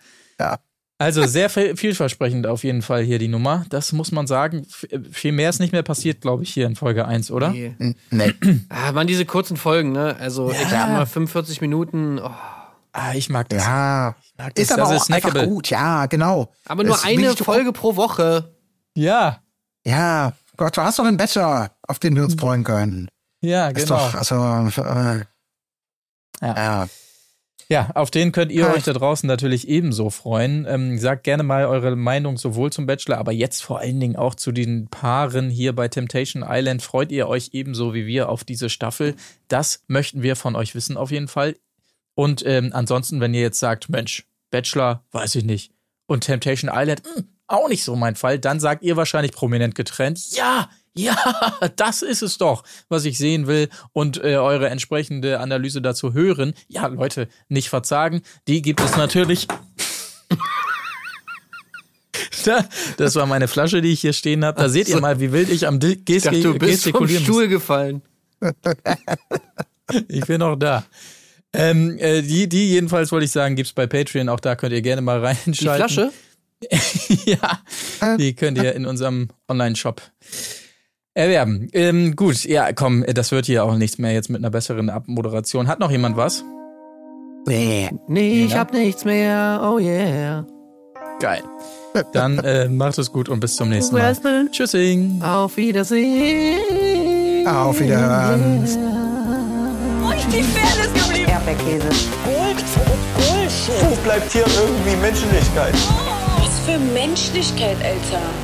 Speaker 1: Ja.
Speaker 2: Also sehr viel- vielversprechend auf jeden Fall hier die Nummer. Das muss man sagen. F- Viel mehr ist nicht mehr passiert, glaube ich, hier in Folge 1, oder?
Speaker 3: nee.
Speaker 1: Nee.
Speaker 3: Ah, man, diese kurzen Folgen, ne? Also, ich sag mal 45 Minuten. Oh.
Speaker 2: Ah, ich mag das.
Speaker 1: Ja.
Speaker 2: mag das.
Speaker 1: Ist aber
Speaker 2: Das
Speaker 1: auch
Speaker 2: ist
Speaker 1: einfach
Speaker 2: snackable.
Speaker 1: gut. Ja, genau.
Speaker 3: Aber nur
Speaker 1: ist
Speaker 3: eine Folge pro Woche.
Speaker 2: Ja,
Speaker 1: Ja. Gott, du hast doch einen Bachelor, auf den wir uns freuen können.
Speaker 2: ja,
Speaker 1: Ist
Speaker 2: genau.
Speaker 1: doch, also, äh,
Speaker 2: Ja.
Speaker 1: ja.
Speaker 2: Ja, auf den könnt ihr euch da draußen natürlich ebenso freuen. Ähm, sagt gerne mal eure Meinung sowohl zum Bachelor, aber jetzt vor allen Dingen auch zu den Paaren hier bei Temptation Island. Freut ihr euch ebenso wie wir auf diese Staffel? Das möchten wir von euch wissen auf jeden Fall. Und ähm, ansonsten, wenn ihr jetzt sagt, Mensch, Bachelor, weiß ich nicht. Und Temptation Island, hm, auch nicht so mein Fall, dann sagt ihr wahrscheinlich prominent getrennt, ja, ja, das ist es doch, was ich sehen will und äh, eure entsprechende Analyse dazu hören. Ja, Leute, nicht verzagen, die gibt es natürlich. Da, das war meine Flasche, die ich hier stehen habe. Da seht ihr mal, wie wild ich am Di-
Speaker 3: Ich dachte,
Speaker 2: Gestik
Speaker 3: du bist vom
Speaker 2: gestikulieren
Speaker 3: Stuhl gefallen.
Speaker 2: Ich bin noch da. Ähm, äh, die, die jedenfalls wollte ich sagen, gibt's bei Patreon. Auch da könnt ihr gerne mal reinschauen.
Speaker 3: Die Flasche?
Speaker 2: ja, die könnt ihr in unserem Online-Shop erwerben. Ähm, gut, ja, komm, das wird hier auch nichts mehr jetzt mit einer besseren Abmoderation. Hat noch jemand was?
Speaker 1: Nee.
Speaker 3: Nee, ich hab nichts mehr. Oh yeah.
Speaker 2: Geil. Dann äh, macht es gut und bis zum nächsten Mal. Tschüssing.
Speaker 3: Auf Wiedersehen.
Speaker 1: Auf Wiederhören.
Speaker 3: Yeah.
Speaker 4: sind die Fairness geblieben?
Speaker 8: Erdbeerkäse.
Speaker 6: Gold, Bullshit. Wo bleibt hier irgendwie Menschlichkeit?
Speaker 4: Was für Menschlichkeit, Alter.